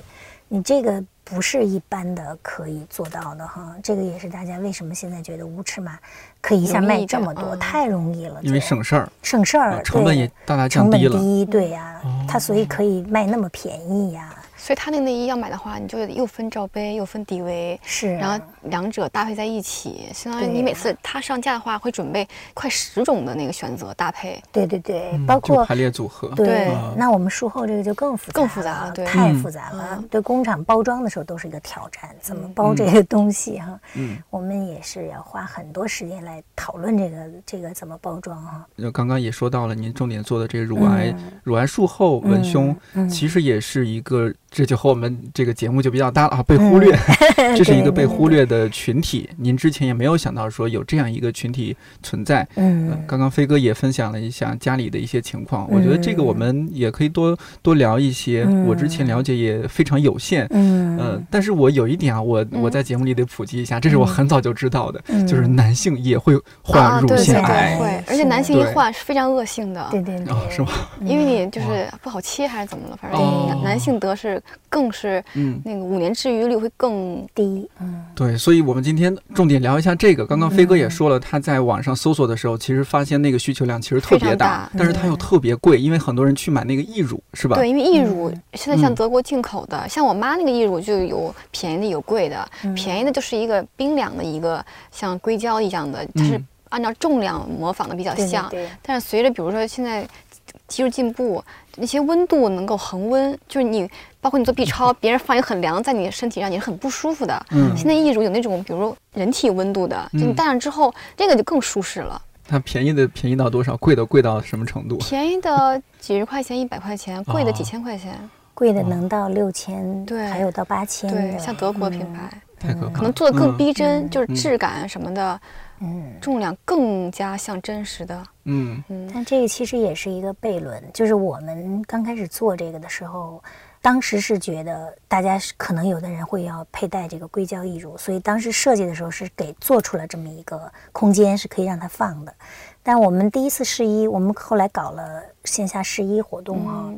你这个。不是一般的可以做到的哈，这个也是大家为什么现在觉得无尺码可以一下卖这么多，太容易了，因为省事儿，省事儿，成本也大大降低了，成本低，对呀，它所以可以卖那么便宜呀。所以它那个内衣要买的话，你就又分罩杯又分底围，是，然后两者搭配在一起，相当于你每次它上架的话，会准备快十种的那个选择搭配。对对对，包括排列组合。对，那我们术后这个就更复杂更复杂了，太复杂了。对工厂包装的时候都是一个挑战，怎么包这个东西哈？嗯，我们也是要花很多时间来讨论这个这个怎么包装哈。就刚刚也说到了，您重点做的这个乳癌乳癌术后文胸，其实也是一个。这就和我们这个节目就比较搭了啊，被忽略，这是一个被忽略的群体。您之前也没有想到说有这样一个群体存在。嗯，刚刚飞哥也分享了一下家里的一些情况，我觉得这个我们也可以多多聊一些。我之前了解也非常有限。嗯，但是我有一点啊，我我在节目里得普及一下，这是我很早就知道的，就是男性也会患乳腺癌，会，而且男性一患是非常恶性的。对对对，是吗？因为你就是不好切还是怎么了？反正男男性得是。更是，嗯，那个五年治愈率会更低，嗯，对，所以我们今天重点聊一下这个。刚刚飞哥也说了，他在网上搜索的时候，其实发现那个需求量其实特别大，但是它又特别贵，因为很多人去买那个义乳，是吧？对，因为义乳现在像德国进口的，像我妈那个义乳就有便宜的有贵的，便宜的就是一个冰凉的一个像硅胶一样的，它是按照重量模仿的比较像，但是随着比如说现在技术进步，那些温度能够恒温，就是你。包括你做 B 超，别人放一个很凉在你身体上，你是很不舒服的。嗯，现在义乳有那种，比如人体温度的，就你戴上之后，这个就更舒适了。它便宜的便宜到多少？贵的贵到什么程度？便宜的几十块钱、一百块钱，贵的几千块钱。贵的能到六千，对，还有到八千。对，像德国品牌，太可可能做的更逼真，就是质感什么的，嗯，重量更加像真实的。嗯嗯。但这个其实也是一个悖论，就是我们刚开始做这个的时候。当时是觉得大家是可能有的人会要佩戴这个硅胶义乳，所以当时设计的时候是给做出了这么一个空间，是可以让它放的。但我们第一次试衣，我们后来搞了线下试衣活动啊，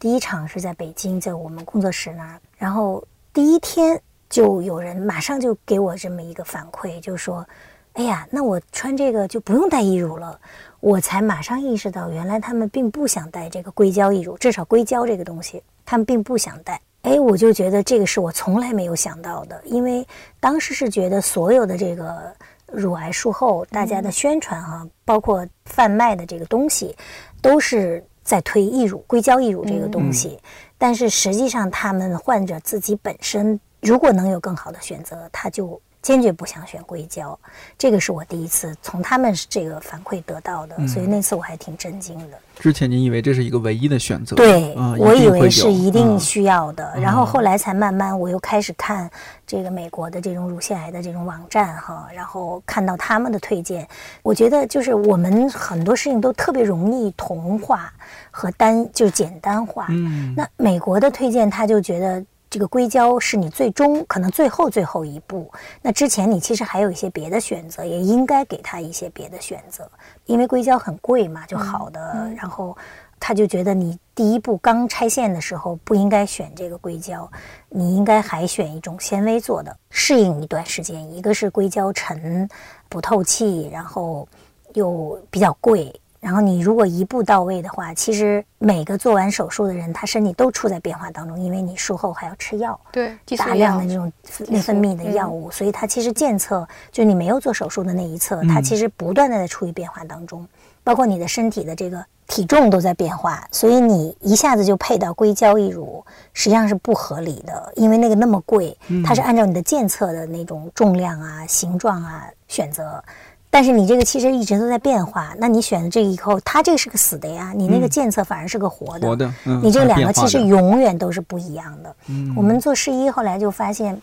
第一场是在北京，在我们工作室那儿，然后第一天就有人马上就给我这么一个反馈，就说：“哎呀，那我穿这个就不用带义乳了。”我才马上意识到，原来他们并不想戴这个硅胶义乳，至少硅胶这个东西。他们并不想带，哎，我就觉得这个是我从来没有想到的，因为当时是觉得所有的这个乳癌术后大家的宣传哈，包括贩卖的这个东西，都是在推义乳、硅胶义乳这个东西，但是实际上他们患者自己本身如果能有更好的选择，他就。坚决不想选硅胶，这个是我第一次从他们这个反馈得到的，所以那次我还挺震惊的。之前您以为这是一个唯一的选择？对，我以为是一定需要的，然后后来才慢慢我又开始看这个美国的这种乳腺癌的这种网站哈，然后看到他们的推荐，我觉得就是我们很多事情都特别容易同化和单就是简单化。嗯，那美国的推荐他就觉得。这个硅胶是你最终可能最后最后一步，那之前你其实还有一些别的选择，也应该给他一些别的选择，因为硅胶很贵嘛，就好的。然后他就觉得你第一步刚拆线的时候不应该选这个硅胶，你应该还选一种纤维做的，适应一段时间。一个是硅胶沉不透气，然后又比较贵。然后你如果一步到位的话，其实每个做完手术的人，他身体都处在变化当中，因为你术后还要吃药，对，大量的这种内分泌的药物，所以它其实监测，就你没有做手术的那一侧，它其实不断的在处于变化当中，包括你的身体的这个体重都在变化，所以你一下子就配到硅胶义乳，实际上是不合理的，因为那个那么贵，它是按照你的监测的那种重量啊、形状啊选择。但是你这个其实一直都在变化，那你选的这个以后，它这个是个死的呀，你那个监测反而是个活的。活的，你这两个其实永远都是不一样的。我们做试衣后来就发现，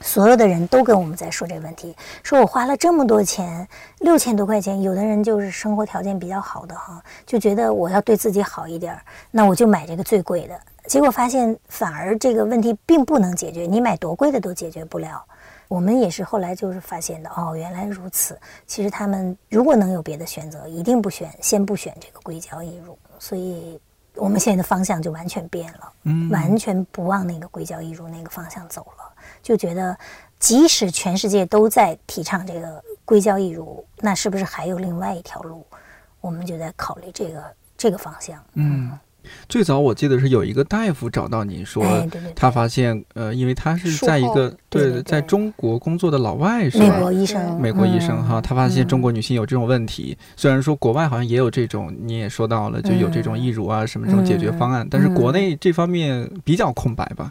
所有的人都跟我们在说这个问题，说我花了这么多钱，六千多块钱，有的人就是生活条件比较好的哈，就觉得我要对自己好一点儿，那我就买这个最贵的。结果发现反而这个问题并不能解决，你买多贵的都解决不了。我们也是后来就是发现的，哦，原来如此。其实他们如果能有别的选择，一定不选，先不选这个硅胶义乳。所以我们现在的方向就完全变了，嗯完全不往那个硅胶义乳那个方向走了。就觉得，即使全世界都在提倡这个硅胶义乳，那是不是还有另外一条路？我们就在考虑这个这个方向。嗯，最早我记得是有一个大夫找到你说，哎，对对对，他发现呃，因为他是在一个对对对在中国工作的老外是吧美？国医生，美国医生哈，嗯他发现嗯中国女性有这种问题。虽然说国外好像也有这种，你也说到了，就有这种义乳啊什么这种解决方案，但是国内这方面比较空白吧？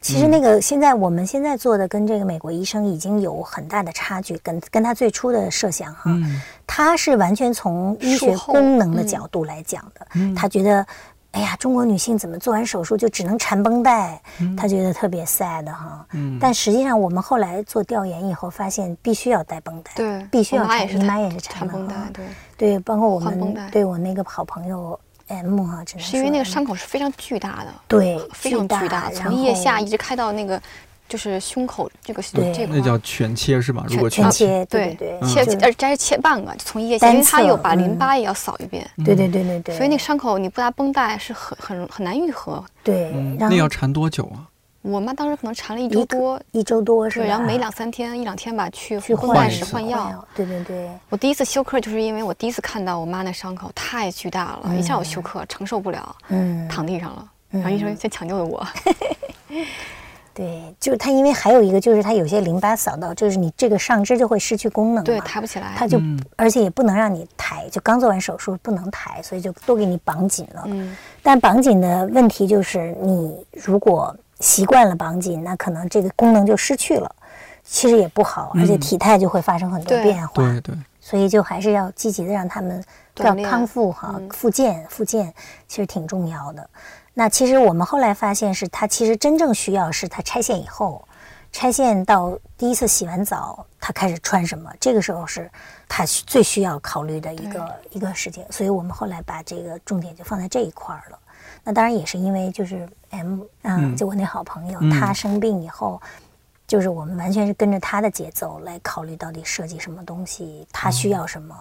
其实那个现在我们现在做的跟这个美国医生已经有很大的差距，跟跟他最初的设想哈，嗯他是完全从医学功能的嗯角度来讲的，嗯他觉得。哎呀，中国女性怎么做完手术就只能缠绷带？她觉得特别 sad 哈。嗯，但实际上，我们后来做调研以后发现，必须要带绷带，对，必须要缠你妈也是缠缠绷带，对，对，包括我们对我那个好朋友 M 哈，只能是因为那个伤口是非常巨大的，对非常巨大，然从腋下一直开到那个就是胸口这个对这块。那叫全切是吧？如果全全切，对对切而且是切半个，就从腋下，因为它有把淋嗯巴也要扫一遍，对对对对对，所以那个伤口你不拿绷带是很很很难愈合。对那要缠多久啊？我妈当时可能缠了一周多，一周多是吧？对，然后每两三天一两天吧去去绷室换药。，对对对，我第一次休克就是因为我第一次看到我妈那伤口太巨大了，一下我休克承受不了，嗯，躺地上了。然后医生先抢救的我，对，就是它，因为还有一个就是它有些淋巴扫到，就是你这个上肢就会失去功能对，嘛，抬不起来。它就嗯而且也不能让你抬，就刚做完手术不能抬，所以就都给你绑紧了。嗯，但绑紧的问题就是，你如果习惯了绑紧，那可能这个功能就失去了，其实也不好，而且嗯体态就会发生很多变化。对对，所以就还是要积极的让他们要康复哈，嗯复健复健其实挺重要的。那其实我们后来发现是，他其实真正需要是他拆线以后，拆线到第一次洗完澡，他开始穿什么，这个时候是他需最需要考虑的一个一个事情。所以我们后来把这个重点就放在这一块儿了。那当然也是因为就是 M 啊、嗯就我那好朋友，嗯他生病以后。就是我们完全是跟着他的节奏来考虑到底设计什么东西，他需要什么，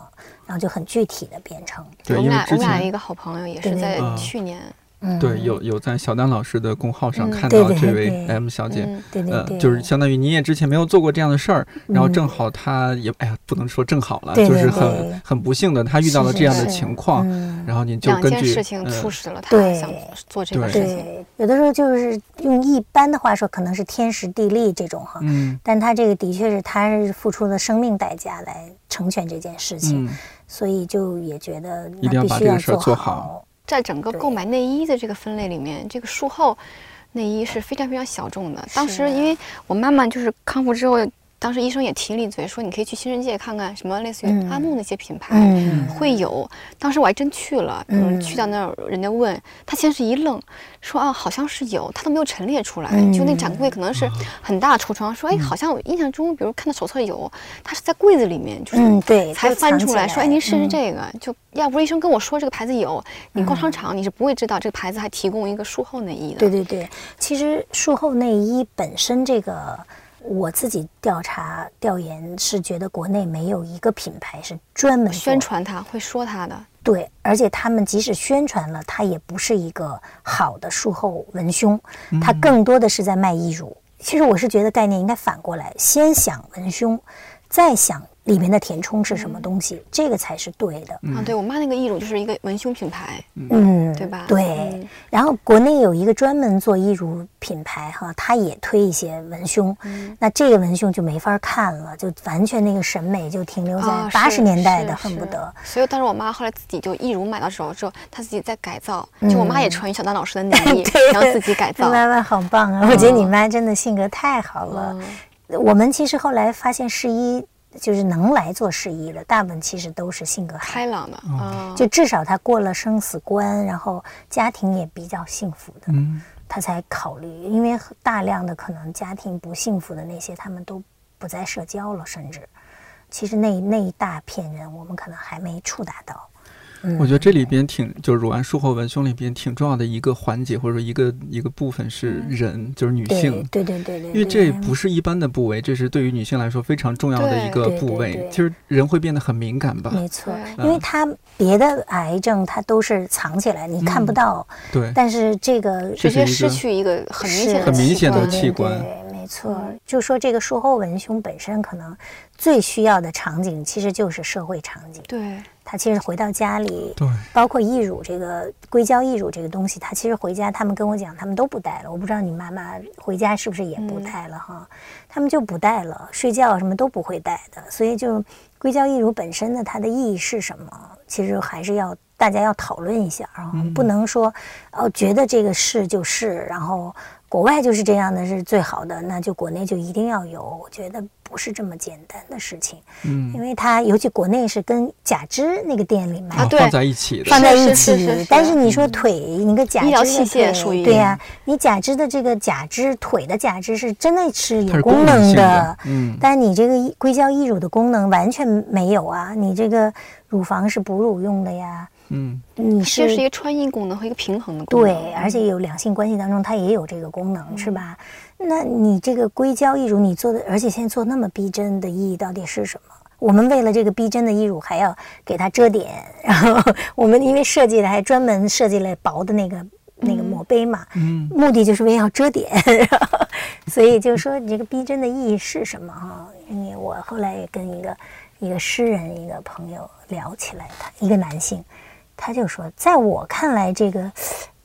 然后就很具体的编程。对，我们因为之俩我们俩前一个好朋友也是在去年，嗯，对有有在小丹老师的公号上嗯看到这位 M 小姐，嗯，呃就是相当于你也之前没有做过这样的事儿，然后嗯正好她也，哎呀，不能说正好了，就是很很不幸的，她遇到了这样的情况，嗯然后您就根据事情呃促使了她对想做这个事情。有的时候就是用一般的话说，可能是天时地利这种哈，嗯但她这个的确是她是付出了生命代价来成全这件事情，嗯所以就也觉得一定要把这个事儿做好。好在整个购买内衣的这个分类里面，这个术后内衣是非常非常小众的。当时因为我妈妈就是康复之后，当时医生也提了一嘴，说你可以去新世界看看什么类似于嗯。阿木那些品牌。嗯，会有，当时我还真去了，嗯，嗯去到那儿，人家问他，先是一愣，说啊，好像是有，他都没有陈列出来，嗯就那展柜可能是很大橱窗，说哎，好像我印象中，比如看到手册有，他是在柜子里面，就是嗯对才翻出来说，哎，您试试嗯。这个，就要不是医生跟我说这个牌子有，你逛商场你是不会知道这个牌子还提供一个术后内衣的，对对对，其实术后内衣本身这个，我自己调查调研是觉得国内没有一个品牌是专门宣传它会说它的，对，而且他们即使宣传了，它也不是一个好的术后文胸，它更多的是在卖义乳。其实我是觉得概念应该反过来，先想文胸，再想里面的填充是什么东西，这个才是对的。啊，对我妈那个义乳就是一个文胸品牌，嗯，对吧对。嗯然后国内有一个专门做义乳品牌哈，它也推一些文胸，嗯那这个文胸就没法看了，就完全那个审美就停留在八十年代的，是恨不得。所以当时我妈后来自己就义乳买到手之后，她自己在改造。嗯就我妈也穿于小丹老师的内衣，对然后自己改造。妈妈好棒啊！我觉得你妈真的性格太好了。嗯，我们其实后来发现试衣就是能来做试衣的，大部分其实都是性格开，朗的啊，就至少他过了生死关，然后家庭也比较幸福的。嗯，他才考虑，因为大量的可能家庭不幸福的那些，他们都不再社交了，甚至其实那那一大片人，我们可能还没触达到。我觉得这里边挺，就是乳癌术后文胸里边挺重要的一个环节，或者说一个一个部分是人，就是女性。对对对对。因为这不是一般的部位，这是对于女性来说非常重要的一个部位。其实人会变得很敏感吧？没错，因为它别的癌症它都是藏起来，你看不到。对。但是这个直接失去一个很明显很明显的器官。对，没错。就说这个术后文胸本身可能最需要的场景，其实就是社会场景。对。他其实回到家里，对，包括义乳这个硅胶义乳这个东西，他其实回家，他们跟我讲，他们都不带了。我不知道你妈妈回家是不是也不带了哈？他们就不带了，睡觉什么都不会带的。所以就硅胶义乳本身的它的意义是什么？其实还是要大家要讨论一下，然后不能说哦觉得这个是就是，然后国外就是这样的是最好的，那就国内就一定要有。我觉得。不是这么简单的事情，嗯，因为它尤其国内是跟假肢那个店里卖，放在一起的，放在一起。但是你说腿，你个假肢的腿，对呀，你假肢的这个假肢腿的假肢是真的是有功能的，嗯，但你这个硅胶义乳的功能完全没有啊，你这个乳房是哺乳用的呀。嗯，你是是一个穿衣功能和一个平衡的功能，对，而且有两性关系当中它也有这个功能，是吧？那你这个硅胶义乳你做的，而且现在做那么逼真的意义到底是什么？我们为了这个逼真的义乳还要给它遮点，然后 我们因为设计的还专门设计了薄的那个那个抹杯嘛，嗯，目的就是为了要遮点，所以就是说你这个逼真的意义是什么哈？因为我后来也跟一个一个诗人一个朋友聊起来，他一个男性。他就说，在我看来，这个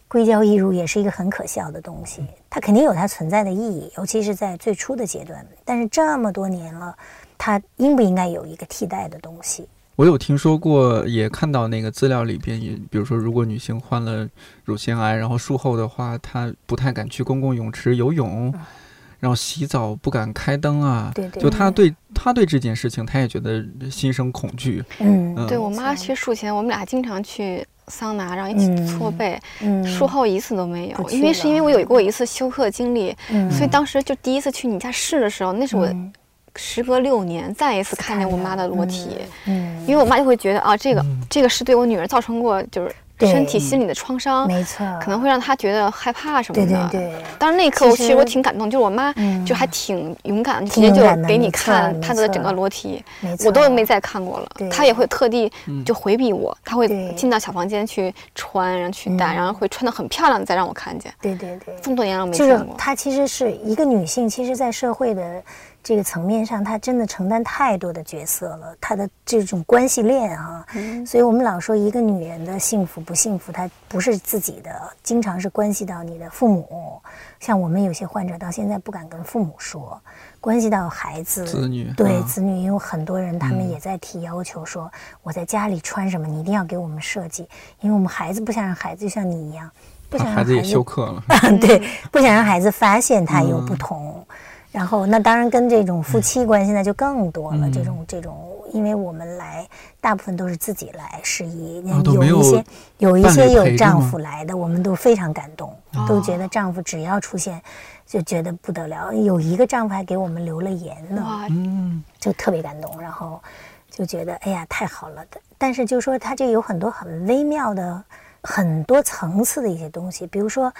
硅胶义乳也是一个很可笑的东西。它肯定有它存在的意义，尤其是在最初的阶段。但是这么多年了，它应不应该有一个替代的东西？我有听说过，也看到那个资料里边，也比如说，如果女性患了乳腺癌，然后术后的话，她不太敢去公共泳池游泳，然后洗澡不敢开灯啊。对对。就他对他对这件事情，他也觉得心生恐惧。嗯，对我妈去术前，我们俩经常去桑拿，然后一起搓背。嗯。术后一次都没有，因为是因为我有过一次休克经历，所以当时就第一次去你家试的时候，那是我。时隔六年，再一次看见我妈的裸体，嗯，因为我妈就会觉得啊，这个这个是对我女儿造成过就是身体心理的创伤，没错，可能会让他觉得害怕什么的。对对对。当时那一刻，我其实我挺感动，就是我妈就还挺勇敢，直接就给你看她的整个裸体，我都没再看过了。她也会特地就回避我，她会进到小房间去穿，然后去戴，然后会穿的很漂亮再让我看见。对对对。这么多年了没见过。她其实是一个女性，其实，在社会的。这个层面上，她真的承担太多的角色了，她的这种关系链啊，所以我们老说一个女人的幸福不幸福，她不是自己的，经常是关系到你的父母。像我们有些患者到现在不敢跟父母说，关系到孩子、子女，对子女，因为很多人他们也在提要求说，我在家里穿什么，你一定要给我们设计，因为我们孩子不想让孩子就像你一样，不想让孩子也休克了，对，不想让孩子发现他有不同。然后，那当然跟这种夫妻关系那就更多了。这种这种，因为我们来大部分都是自己来试衣，有一些有一些有丈夫来的，我们都非常感动，都觉得丈夫只要出现就觉得不得了。有一个丈夫还给我们留了言呢，嗯，就特别感动。然后就觉得哎呀太好了的。但是就说他这有很多很微妙的、很多层次的一些东西，比如说。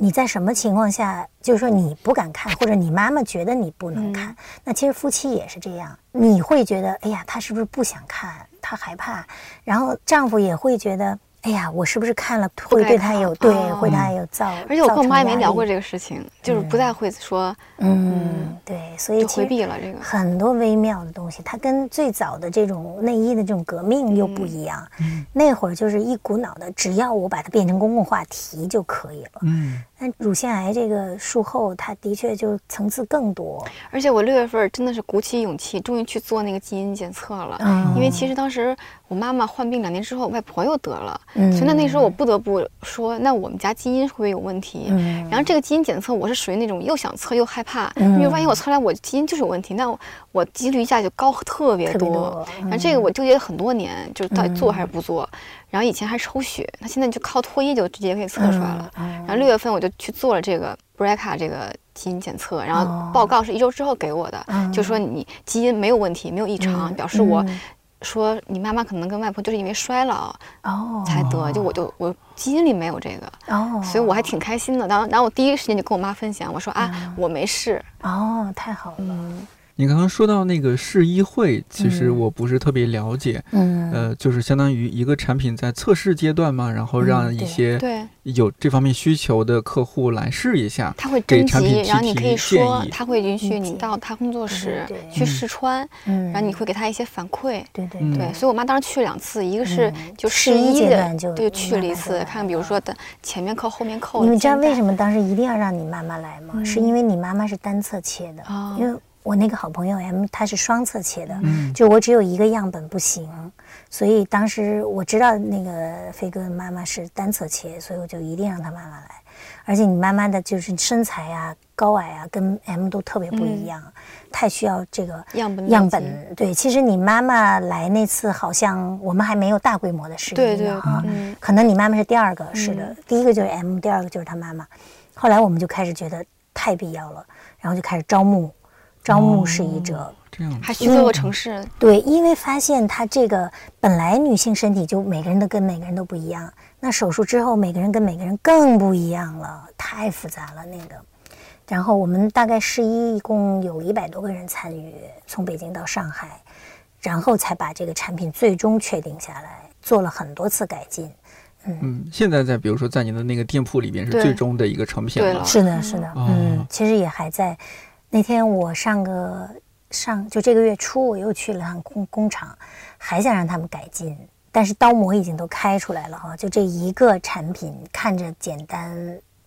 你在什么情况下，就是说你不敢看，或者你妈妈觉得你不能看？那其实夫妻也是这样，你会觉得，哎呀，他是不是不想看？他害怕，然后丈夫也会觉得。哎呀，我是不是看了会对他有对，会他有造？而且我跟我妈也没聊过这个事情，就是不再会说。嗯，对，所以回避了这个很多微妙的东西，它跟最早的这种内衣的这种革命又不一样。那会儿就是一股脑的，只要我把它变成公共话题就可以了。嗯，那乳腺癌这个术后，它的确就层次更多。而且我六月份真的是鼓起勇气，终于去做那个基因检测了。嗯，因为其实当时我妈妈患病两年之后，外婆又得了，嗯。所以那那时候我不得不说，那我们家基因会不会有问题？嗯。然后这个基因检测，我是属于那种又想测又害怕，嗯。因为万一我测出来我基因就是有问题，那我我几率一下就高特别多。然后这个我纠结了很多年，就是到底做还是不做。然后以前还抽血，那现在就靠唾液就直接可以测出来了。嗯然后六月份我就去做了这个 BRCA 这个基因检测，然哦后报告是一周之后给我的，嗯。就说你基因没有问题，没有异常，嗯。表示我嗯说你妈妈可能跟外婆就是因为衰老哦才得，就我就我基因里没有这个。哦，所以我还挺开心的。然后，然后我第一时间就跟我妈分享，我说啊，我没事。哦，太好了，你刚刚说到那个试衣会，其实嗯我不是特别了解，嗯呃，就是相当于一个产品在测试阶段嘛，然后让一些对，有这方面需求的客户来试一下。他会征给产品集，然后你可以说他会允许你到他工作室去试穿，嗯，然后你会给他一些反馈。嗯对对对对，所以我妈当时去了两次，一个是嗯就试医试医的就，对，去了一次，慢慢过来看比如说的前面扣后面扣。你们知道为什么？当时一定要让你妈妈来吗？是因为你妈妈是单侧切的，哦因为我那个好朋友 M 他是双侧切的，嗯就我只有一个样本不行，所以当时我知道那个飞哥的妈妈是单侧切，所以我就一定让他妈妈来。而且你妈妈的就是身材啊、高矮啊，跟 M 都特别不一样，太需要这个样本样本。对，其实你妈妈来那次好像我们还没有大规模的试对对啊，嗯可能你妈妈是第二个，是的，嗯第一个就是 M，第二个就是他妈妈。后来我们就开始觉得太必要了，然后就开始招募，招募试医者。这样还去各个城市，对，因为发现她这个本来女性身体就每个人都跟每个人都不一样，那手术之后每个人跟每个人更不一样了，太复杂了那个。然后我们大概试衣一共有一百多个人参与，从北京到上海，然后才把这个产品最终确定下来，做了很多次改进。嗯，现在在比如说在您的那个店铺里边是最终的一个成品了。是的，是的，哦嗯，其实也还在。那天我上个上就这个月初，我又去了趟工工厂，还想让他们改进，但是刀模已经都开出来了哈。就这一个产品看着简单，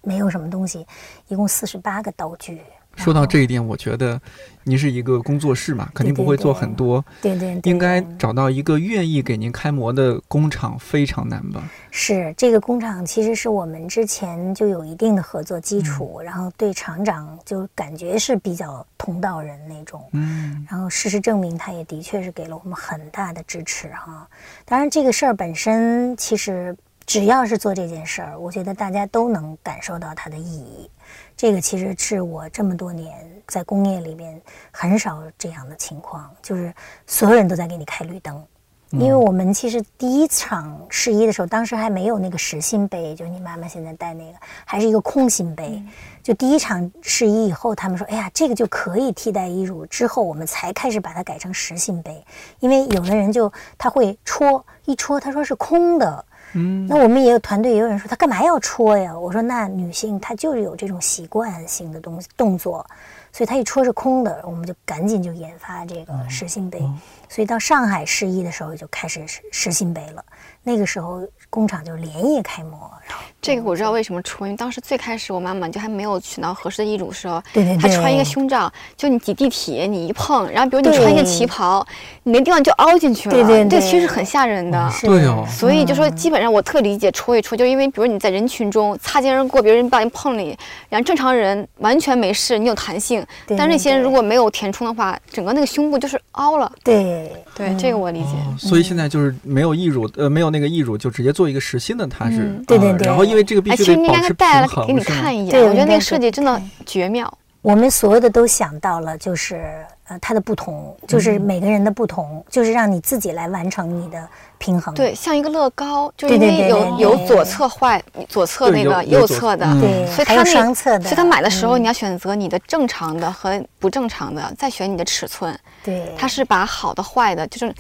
没有什么东西，一共四十八个刀具。说到这一点，我觉得您是一个工作室嘛，肯定不会做很多，对对对，应该找到一个愿意给您开模的工厂非常难吧？是这个工厂，其实是我们之前就有一定的合作基础，然后对厂长就感觉是比较同道人那种。嗯然后事实证明，他也的确是给了我们很大的支持哈。当然，这个事儿本身其实只要是做这件事儿，我觉得大家都能感受到它的意义。这个其实是我这么多年在工业里面很少这样的情况，就是所有人都在给你开绿灯。因为我们其实第一场试衣的时候，当时还没有那个实心杯，就是你妈妈现在戴那个，还是一个空心杯。就第一场试衣以后，他们说：“哎呀，这个就可以替代衣乳。”之后我们才开始把它改成实心杯，因为有的人就他会戳一戳，他说是空的。嗯，那我们也有团队也有人说他干嘛要戳呀？我说那女性她就是有这种习惯性的东西动作，所以她一戳是空的，我们就赶紧就研发这个实心杯。所以到上海试衣的时候就开始实实心杯了。那个时候工厂就连夜开模，然后这个我知道为什么出，因为当时最开始我妈妈就还没有选到合适的义乳的时候，对对对她穿一个胸罩，就你挤地铁你一碰，然后比如你穿一个旗袍，你那地方就凹进去了，对对对这其实是很吓人的。是对哦所以就说，基本上我特理解戳一戳，就是因为比如你在人群中擦肩而过，别人把你碰你，然后正常人完全没事，你有弹性，对但是那些人如果没有填充的话，整个那个胸部就是凹了。对对，这个我理解。哦所以现在就是没有义乳，呃，没有那个义乳，就直接做一个实心的，它是嗯，对对对啊然后因为这个必哎，须你应得保持带平衡，了给你看一眼，对我觉得那个设计真的绝妙。我们所有的都想到了，就是呃它的不同，就是嗯。每个人的不同，就是让你自己来完成你的平衡。对，像一个乐高，就对对因为有对对对有左侧坏，左侧那个右侧的，所以他侧的，所以他买的时候嗯。你要选择你的正常的和不正常的，再选你的尺寸。对，它是把好的坏的，就是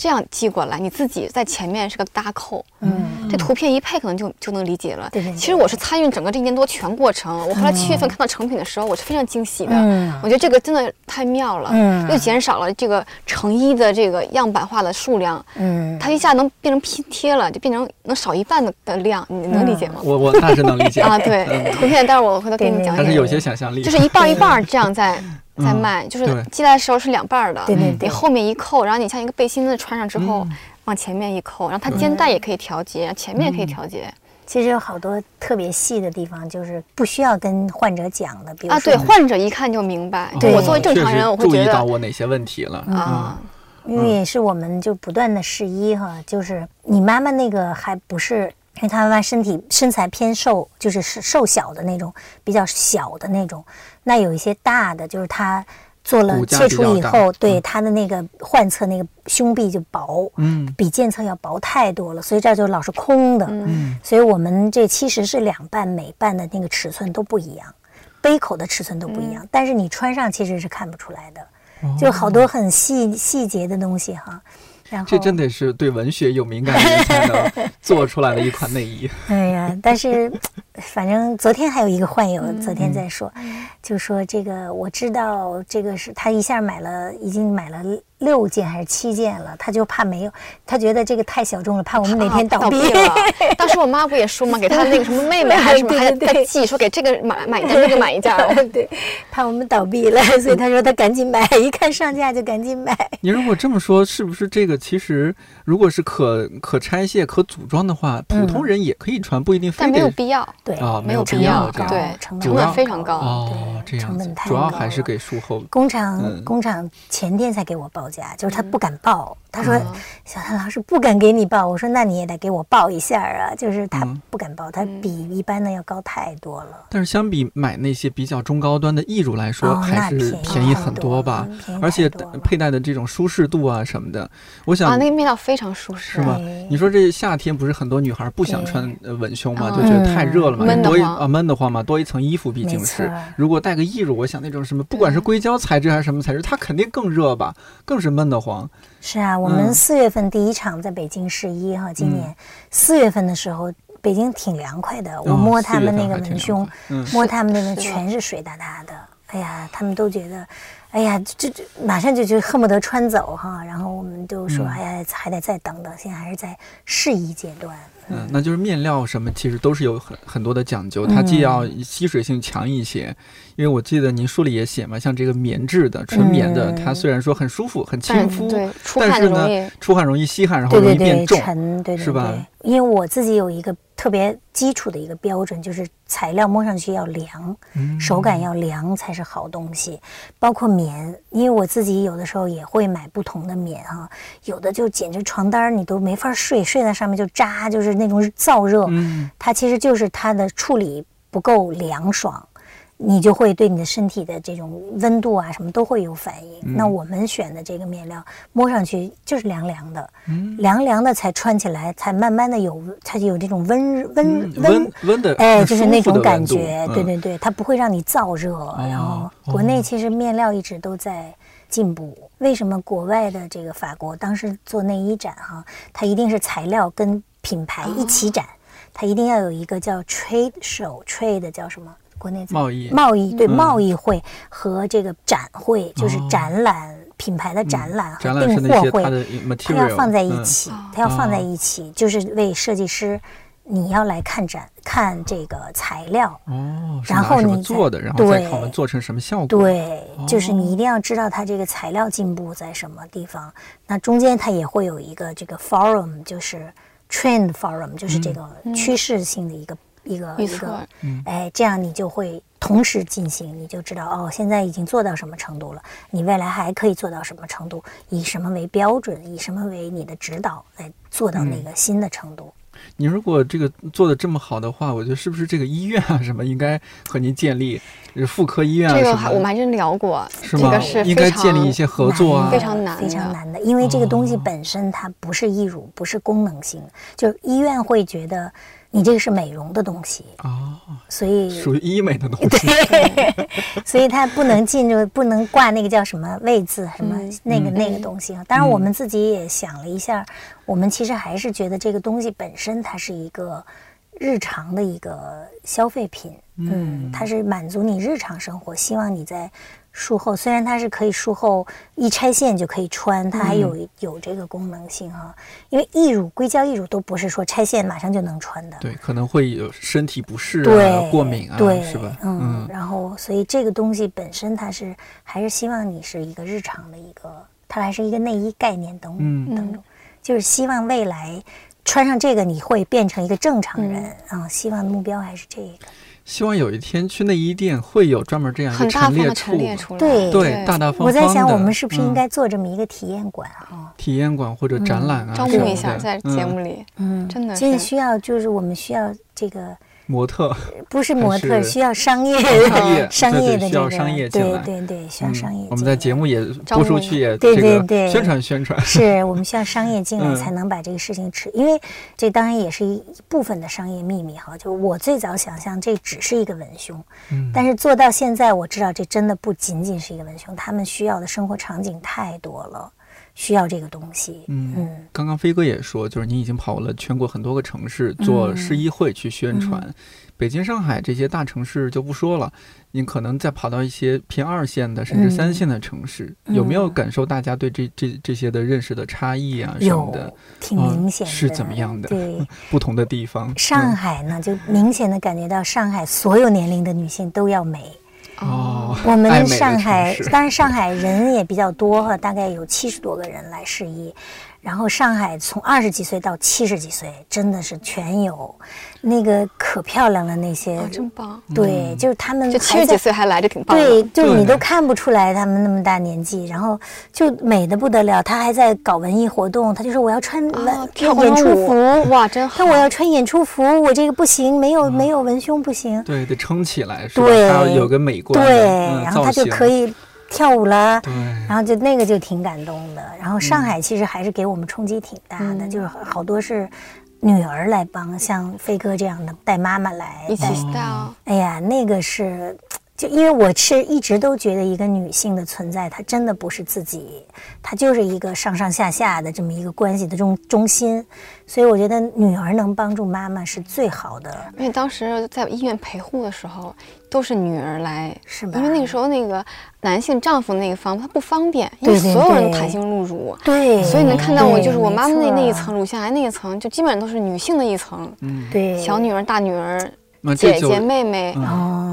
这样寄过来，你自己在前面是个搭扣。嗯这图片一配可能就就能理解了。对对对其实我是参与整个这一年多全过程。我后来七月份看到成品的时候，我是非常惊喜的。嗯我觉得这个真的太妙了，嗯又减少了这个成衣的这个样板化的数量，嗯，它一下能变成拼贴了，就变成能少一半的的量，你能理解吗？我我大致能理解 啊，对，图片，待会儿我回头给你讲讲。它是有些想象力，就是一半儿一半儿这样在在嗯卖，就是对。寄来的时候是两半儿的，对对对。你后面一扣，然后你像一个背心子穿上之后，嗯。往前面一扣，然后它肩带也可以调节，前面也可以调节。其实有好多特别细的地方，就是不需要跟患者讲的，比如啊，对，患者一看就明白。对我作为正常人，我会注意到觉得我哪些问题了。啊，因为也是我们就不断的试衣哈，就是你妈妈那个还不是，因为他妈妈身体身材偏瘦，就是是瘦小的那种，比较小的那种。那有一些大的，就是他做了切除以后，对嗯她的那个患侧那个胸壁就薄，嗯比健侧要薄太多了，所以这儿就老是空的。嗯所以我们这其实是两半，每半的那个尺寸都不一样，杯口的尺寸都不一样，但是你穿上其实是看不出来的，就好多很细细节的东西哈。然后这真得是对文学有敏感的人才能 做出来的一款内衣。哎呀，但是反正昨天还有一个患友，昨天在说，就说这个我知道这个是他一下买了，已经买了六件还是七件了，他就怕没有，他觉得这个太小众了，怕我们哪天啊倒闭。了。当时我妈不也说嘛，给她那个什么妹妹还是什么，还在记说给这个买买一件，那个买一件。对，怕我们倒闭了，所以他说他赶紧买，一看上架就赶紧买。你如果这么说，是不是这个其实如果是可可拆卸、可组装的话，普通人也可以穿，不一定非但没有必要。对，啊，没有必必要这样对成成本本非常高哦，这对，样成本，太高主要还是给术后。工厂、嗯工厂前天才给我报就是他不敢报，他说、嗯小谭老师不敢给你报，我说那你也得给我报一下啊，就是他嗯不敢报，他比一般的要高太多了。但是相比买那些比较中高端的义乳来说，哦还是便宜很很多多吧而且佩戴的这种舒适度啊什么的，我想啊，那个面料非常舒适。是吗？你说这夏天不是很多女孩不想穿呃文胸吗？嗯就觉得太热了嘛，闷啊闷得慌嘛，多一层衣服毕竟是。如果带个义乳，我想那种什么，不管是硅胶材质还是什么材质，它肯定更热吧，更是闷得慌。是啊，我嗯。们四月份第一场在北京试衣哈，今年四月份的时候，北京挺凉快的，我哦摸他们那个文胸，嗯。摸他们那个全是水哒哒的，哎呀，他们都觉得，哎呀，这这马上就就恨不得穿走哈，然后我们就说，嗯。哎呀，还得再等等，现在还是在试衣阶段。嗯，那就是面料什么，其实都是有很很多的讲究，它既要吸水性强一些，因为我记得您书里也写嘛，像这个棉质的、纯棉的，嗯它虽然说很舒服、很但亲肤，对但是呢，出汗容易吸汗，然后容易变重。对是吧。因为我自己有一个特别基础的一个标准，就是材料摸上去要凉，嗯手感要凉才是好东西。包括棉，因为我自己有的时候也会买不同的棉哈，有的就简直床单你都没法睡，睡在上面就扎，就是那种燥热。嗯，它其实就是它的处理不够凉爽，你就会对你的身体的这种温度啊什么都会有反应。嗯那我们选的这个面料摸上去就是凉凉的，嗯凉凉的才穿起来才慢慢的有它就有这种温温嗯温温温的，哎，就是那种感觉，对嗯对对，它不会让你燥热。然后国内其实面料一直都在进步。为什么国外的这个法国当时做内衣展哈，它一定是材料跟品牌一起展，它一定要有一个叫 trade show，trade 叫什么？国内贸易。贸易对嗯。贸易会和这个展会，就是哦展览品牌的展览和订货会它，要放在一嗯。起哦，它要放在哦。一起，就是为设计师，你要来看展，看这个材料，哦，然后你做的，然后再对看我们做成什么效果。对，就是哦。你一定要知道它这个材料进步在什么地方。那中间它也会有一个这个 forum，就是 trend forum，就是这个趋势性的一个、一个一预测个，嗯。哎，这样你就会同时进行，你就知道哦，现在已经做到什么程度了，你未来还可以做到什么程度，以什么为标准，以什么为你的指导来做到嗯。那个新的程度。你如果这个做的这么好的话，我觉得是不是这个医院啊什么应该和您建立，就是妇科医院啊这个还我们还真聊过，这是吗个是应该非常建立一些合作啊难，非常难非常的难的，因为这个东西哦本身它不是义乳，不是功能性，就是医院会觉得你这个是美容的东西，哦，所以属于医美的东西。对所以它不能进入，不能挂那个叫什么位字，什么嗯那个嗯那个东西啊。当然，我们自己也想了一下，我们其实还是觉得这个东西本身它是一个日常的一个消费品，嗯，它是满足你日常生活，希望你在。术后虽然它是可以术后一拆线就可以穿，它还有、有这个功能性哈、因为义乳、硅胶义乳都不是说拆线马上就能穿的，对，可能会有身体不适啊、对，过敏啊，对，是吧？嗯，然后所以这个东西本身它是还是希望你是一个日常的一个，它还是一个内衣概念等嗯等种。就是希望未来穿上这个你会变成一个正常人啊、希望目标还是这个。希望有一天去内衣店会有专门这样一个陈列处陈列出来，对对，大大方方我在想，我们是不是应嗯。该做这么一个体验馆啊？体验馆或者展览啊，招募一下在嗯节目里，嗯，真的是。这需要就是我们需要这个模特不是模特，需要商业商业 商对对需要业的这个，商业进对来对对，需要嗯商业。我们在节目也播出去，也对对对宣传宣传。是我们需要商业 进来嗯才能把这个事情吃，因为这当然也是一部分的商业秘密哈。就是我最早想象这只是一个文胸，嗯但是做到现在，我知道这真的不仅仅是一个文胸，他们需要的生活场景太多了，需要这个东西。嗯嗯。刚刚飞哥也说，就是您已经跑了全国很多个城市做市议会去宣传，嗯。北京、上海这些大城市就不说了，你可能再跑到一些偏二线的甚至嗯三线的城市，嗯。有没有感受大家对这这这些的认识的差异啊什么的，挺嗯明显的，是怎么样的？对，不同的地方？上海呢，就明显的感觉到上海所有年龄的女性都要美。嗯哦，我们上海当然上海人也比较多哈，大概有七十多个人来试衣。然后上海从二十几岁到七十几岁，真的是全有，那个可漂亮了那些，哦，真棒！对，就是他们就七十几岁还来，着挺棒的。对，就是你都看不出来他们那么大年纪，然后就美的不得了。他还在搞文艺活动，他就说我要穿文、啊，跳演出服，哇，真好！他我要穿演出服，我这个不行，没有、没有文胸不行。对，得撑起来是吧？对还要有个美观的对，嗯然后他就可以跳舞了。对，然后就那个就挺感动的。然后嗯上海其实还是给我们冲击挺大的，嗯就是好多是女儿来帮，像飞哥这样的带妈妈来一起带哎呀，那个是，就因为我是一直都觉得一个女性的存在，她真的不是自己，她就是一个上上下下的这么一个关系的中中心，所以我觉得女儿能帮助妈妈是最好的，因为当时在医院陪护的时候，都是女儿来，是吧？因为那个时候那个男性丈夫那个方他不方便，因对所有人都弹性入乳。对，所以能看到我，就是我妈妈那那一，层，乳腺癌那一层，就基本上都是女性的一层，嗯，对，小女儿、大女儿、姐姐、妹妹、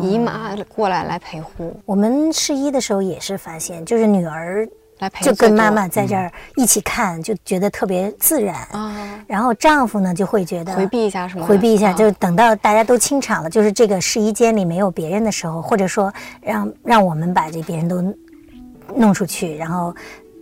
姨妈过来来陪护，我们试衣的时候也是发现，就是女儿来陪就跟妈妈在这儿一起看，就觉得特别自然。啊，然后丈夫呢就会觉得回避一下什么，回避一下，啊。就是等到大家都清场了，就是这个试衣间里没有别人的时候，或者说让让我们把这别人都弄出去，然后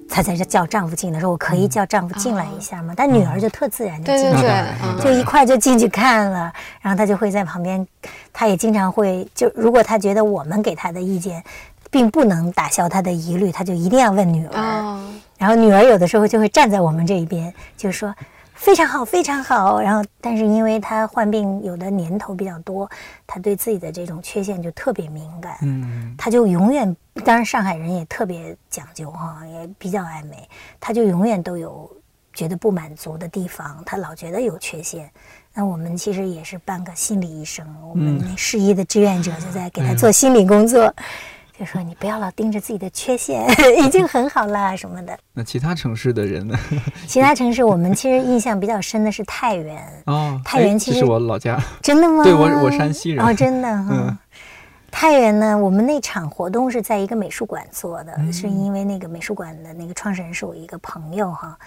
她才是叫丈夫进来，说我可以叫丈夫进来一下吗？但女儿就特自然就对对对，进去了。啊就一块就进去看了，然后她就会在旁边，她也经常会就如果她觉得我们给她的意见，并不能打消她的疑虑，她就一定要问女儿。啊，然后女儿有的时候就会站在我们这一边，就说非常好，非常好。然后，但是因为他患病有的年头比较多，他对自己的这种缺陷就特别敏感，嗯他就永远，当然上海人也特别讲究哈，也比较爱美，他就永远都有觉得不满足的地方，他老觉得有缺陷。那我们其实也是半个心理医生，我们那试衣的志愿者就在给他做心理工作。就说你不要老盯着自己的缺陷，已经很好啦什么的。那其他城市的人呢？其他城市我们其实印象比较深的是太原，哦，太原其实是我老家，真的吗？对我我山西人哦，真的哈。嗯太原呢，我们那场活动是在一个美术馆做的，嗯是因为那个美术馆的那个创始人是我一个朋友哈，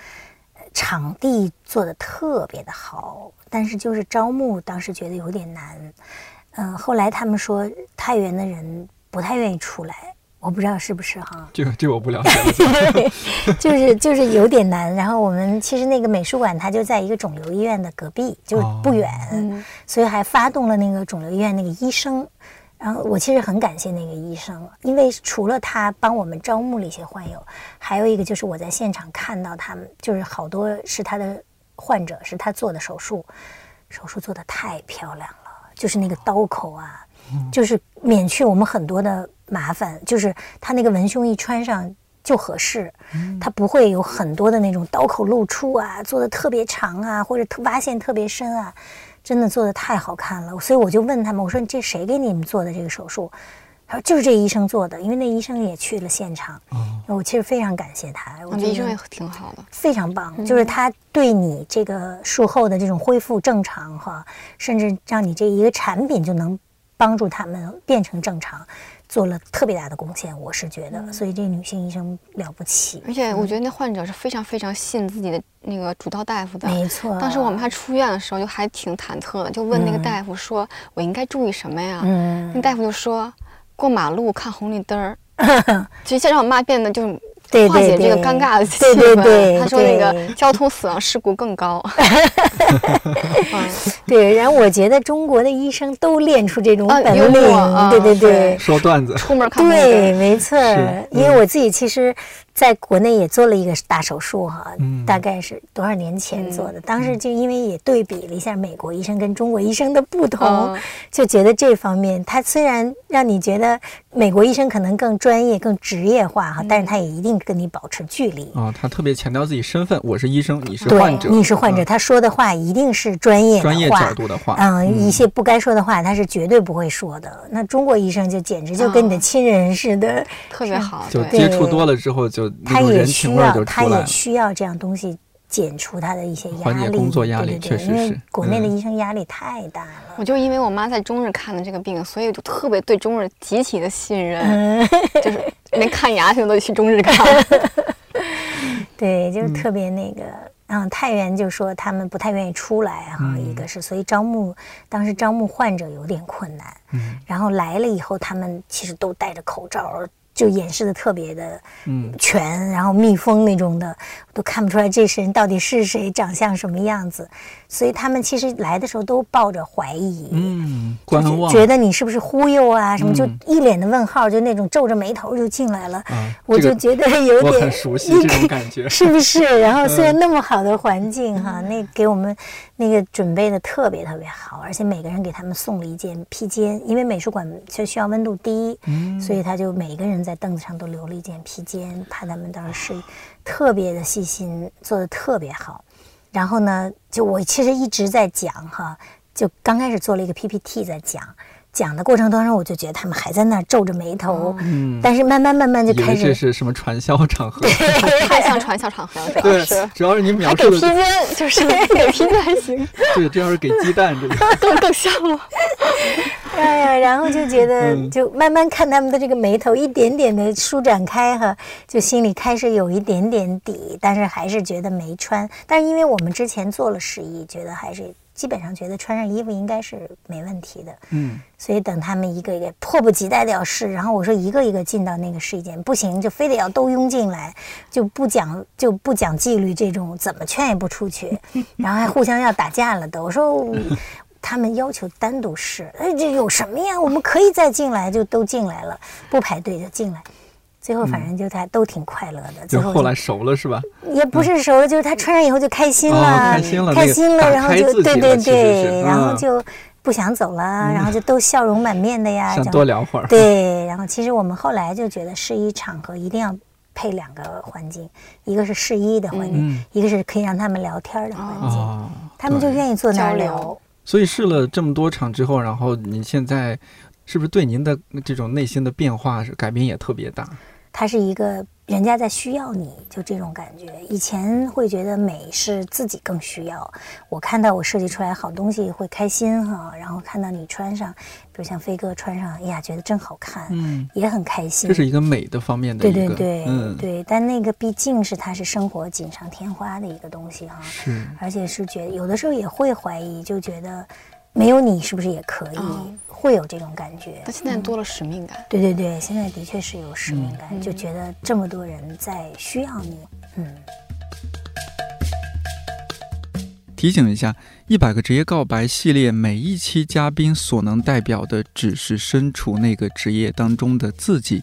呃场地做的特别的好，但是就是招募当时觉得有点难，嗯、后来他们说太原的人不太愿意出来，我不知道是不是哈。这个这个我不了解了。对，就是就是有点难。然后我们其实那个美术馆它就在一个肿瘤医院的隔壁，就不远，嗯所以还发动了那个肿瘤医院那个医生。然后我其实很感谢那个医生，因为除了他帮我们招募了一些患友，还有一个就是我在现场看到他们，就是好多是他的患者，是他做的手术，手术做的太漂亮了，就是那个刀口啊，就是免去我们很多的麻烦，就是他那个文胸一穿上就合适，他不会有很多的那种刀口露出啊，做的特别长啊，或者特挖陷特别深啊，真的做的太好看了。所以我就问他们，我说这谁给你们做的这个手术？他说就是这医生做的，因为那医生也去了现场。我其实非常感谢他，我觉得那医生也挺好的，非常棒，就是他对你这个术后的这种恢复正常哈，甚至让你这一个产品就能帮助他们变成正常，做了特别大的贡献，我是觉得，嗯所以这女性医生了不起。而且我觉得那患者是非常非常信自己的那个主刀大夫的。没错，当时我们还出院的时候，就还挺忐忑的，就问那个大夫说：“我应该注意什么呀？”嗯那大夫就说：“过马路看红绿灯儿。”其实先让我妈变得就是对化解这个尴尬的气对氛。对对他说那个交通死亡事故更高。嗯对，然后我觉得中国的医生都练出这种啊本幽默领，啊对对对对。说段子，出门看对，没错儿，因为我自己其实在国内也做了一个大手术哈，嗯大概是多少年前嗯做的。当时就因为也对比了一下美国医生跟中国医生的不同，嗯就觉得这方面，他虽然让你觉得美国医生可能更专业、更职业化哈，但是他也一定跟你保持距离。啊，他特别强调自己身份，我是医生，你是患者，，你是患者，啊他说的话一定是专业的专业话角度的话，嗯，一些不该说的话，他是绝对不会说的。那中国医生就简直就跟你的哦亲人似的，特别好，就对接触多了之后，就那他也需要，他也。需要这样东西减除他的一些压缓解力，工作压力对对对因为确实是。国内的嗯。医生压力太大了。我就因为我妈在中日看的这个病，所以就特别对中日极其的信任，嗯，就是连看牙现在都得去中日看。对，就是特别那个。嗯，太原就说他们不太愿意出来哈，嗯。一个是所以招募当时招募患者有点困难，嗯。然后来了以后，他们其实都戴着口罩，就掩饰的特别的嗯，全，然后密封那种的，都看不出来这是人到底是谁，长相什么样子。所以他们其实来的时候都抱着怀疑，嗯，观望，觉得你是不是忽悠啊什么，就嗯一脸的问号，就那种皱着眉头就进来了。啊，我就觉得有我点很熟悉这种感觉。是不是？然后虽然嗯那么好的环境哈，那给我们那个准备的特别特别好，而且每个人给他们送了一件披肩，因为美术馆就需要温度低，嗯所以他就每个人在凳子上都留了一件披肩，怕他们到时候睡，特别的细心，做的特别好。然后呢，就我其实一直在讲哈，就刚开始做了一个 PPT 在讲。讲的过程当中，我就觉得他们还在那儿皱着眉头，嗯，但是慢慢慢慢就开始是什么传销场合？太像传销场合了，主要对是，。主要是你描还给披述的，肩，就是给披肩还行，对，这要是给鸡蛋，这个，更更像了。哎呀，然后就觉得，嗯就慢慢看他们的这个眉头一点点的舒展开哈，就心里开始有一点点底，但是还是觉得没穿。但是因为我们之前做了试衣，觉得还是基本上觉得穿上衣服应该是没问题的，嗯，所以等他们一个一个迫不及待的要试，然后我说一个一个进到那个试衣间，不行就非得要都拥进来，就不讲就不讲纪律这种，怎么劝也不出去，然后还互相要打架了都。我说他们要求单独试，哎，这有什么呀？我们可以再进来，就都进来了，不排队就进来。最后反正就他都挺快乐的，最后后来熟了是吧？也不是熟了，就是他穿上以后就开心哦了，开心了开心了，打然后就对对对，然后嗯就不想走了，然后就都笑容满面的呀，想多聊会儿。对，然后其实我们后来就觉得试衣场合一定要配两个环境，一个是试衣的环境，嗯。一个是可以让他们聊天的环境，哦，他们就愿意坐那儿交流。聊。所以试了这么多场之后，然后你现在是不是对您的这种内心的变化是改变也特别大？它是一个人家在需要你，就这种感觉。以前会觉得美是自己更需要，我看到我设计出来好东西会开心哈，然后看到你穿上，比如像飞哥穿上，哎呀，觉得真好看，嗯，也很开心。这是一个美的方面的对一个，对对、嗯，对，但那个毕竟是它是生活锦上添花的一个东西哈，是，而且是觉得有的时候也会怀疑，就觉得没有你是不是也可以，嗯会有这种感觉。那现在多了使命感。对对对，现在的确是有使命感，嗯就觉得这么多人在需要你，嗯。提醒一下，一百个职业告白系列每一期嘉宾所能代表的只是身处那个职业当中的自己。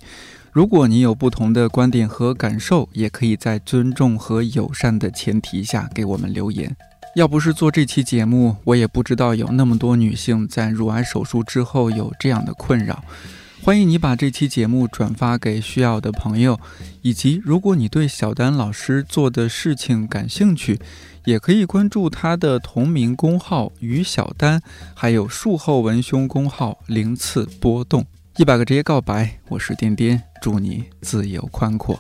如果你有不同的观点和感受，也可以在尊重和友善的前提下给我们留言。要不是做这期节目，我也不知道有那么多女性在乳癌手术之后有这样的困扰。欢迎你把这期节目转发给需要的朋友，以及如果你对小丹老师做的事情感兴趣，也可以关注他的同名公号“于小丹”，还有术后文胸公号“零次波动”。一百个职业告白，我是颠颠，祝你自由宽阔。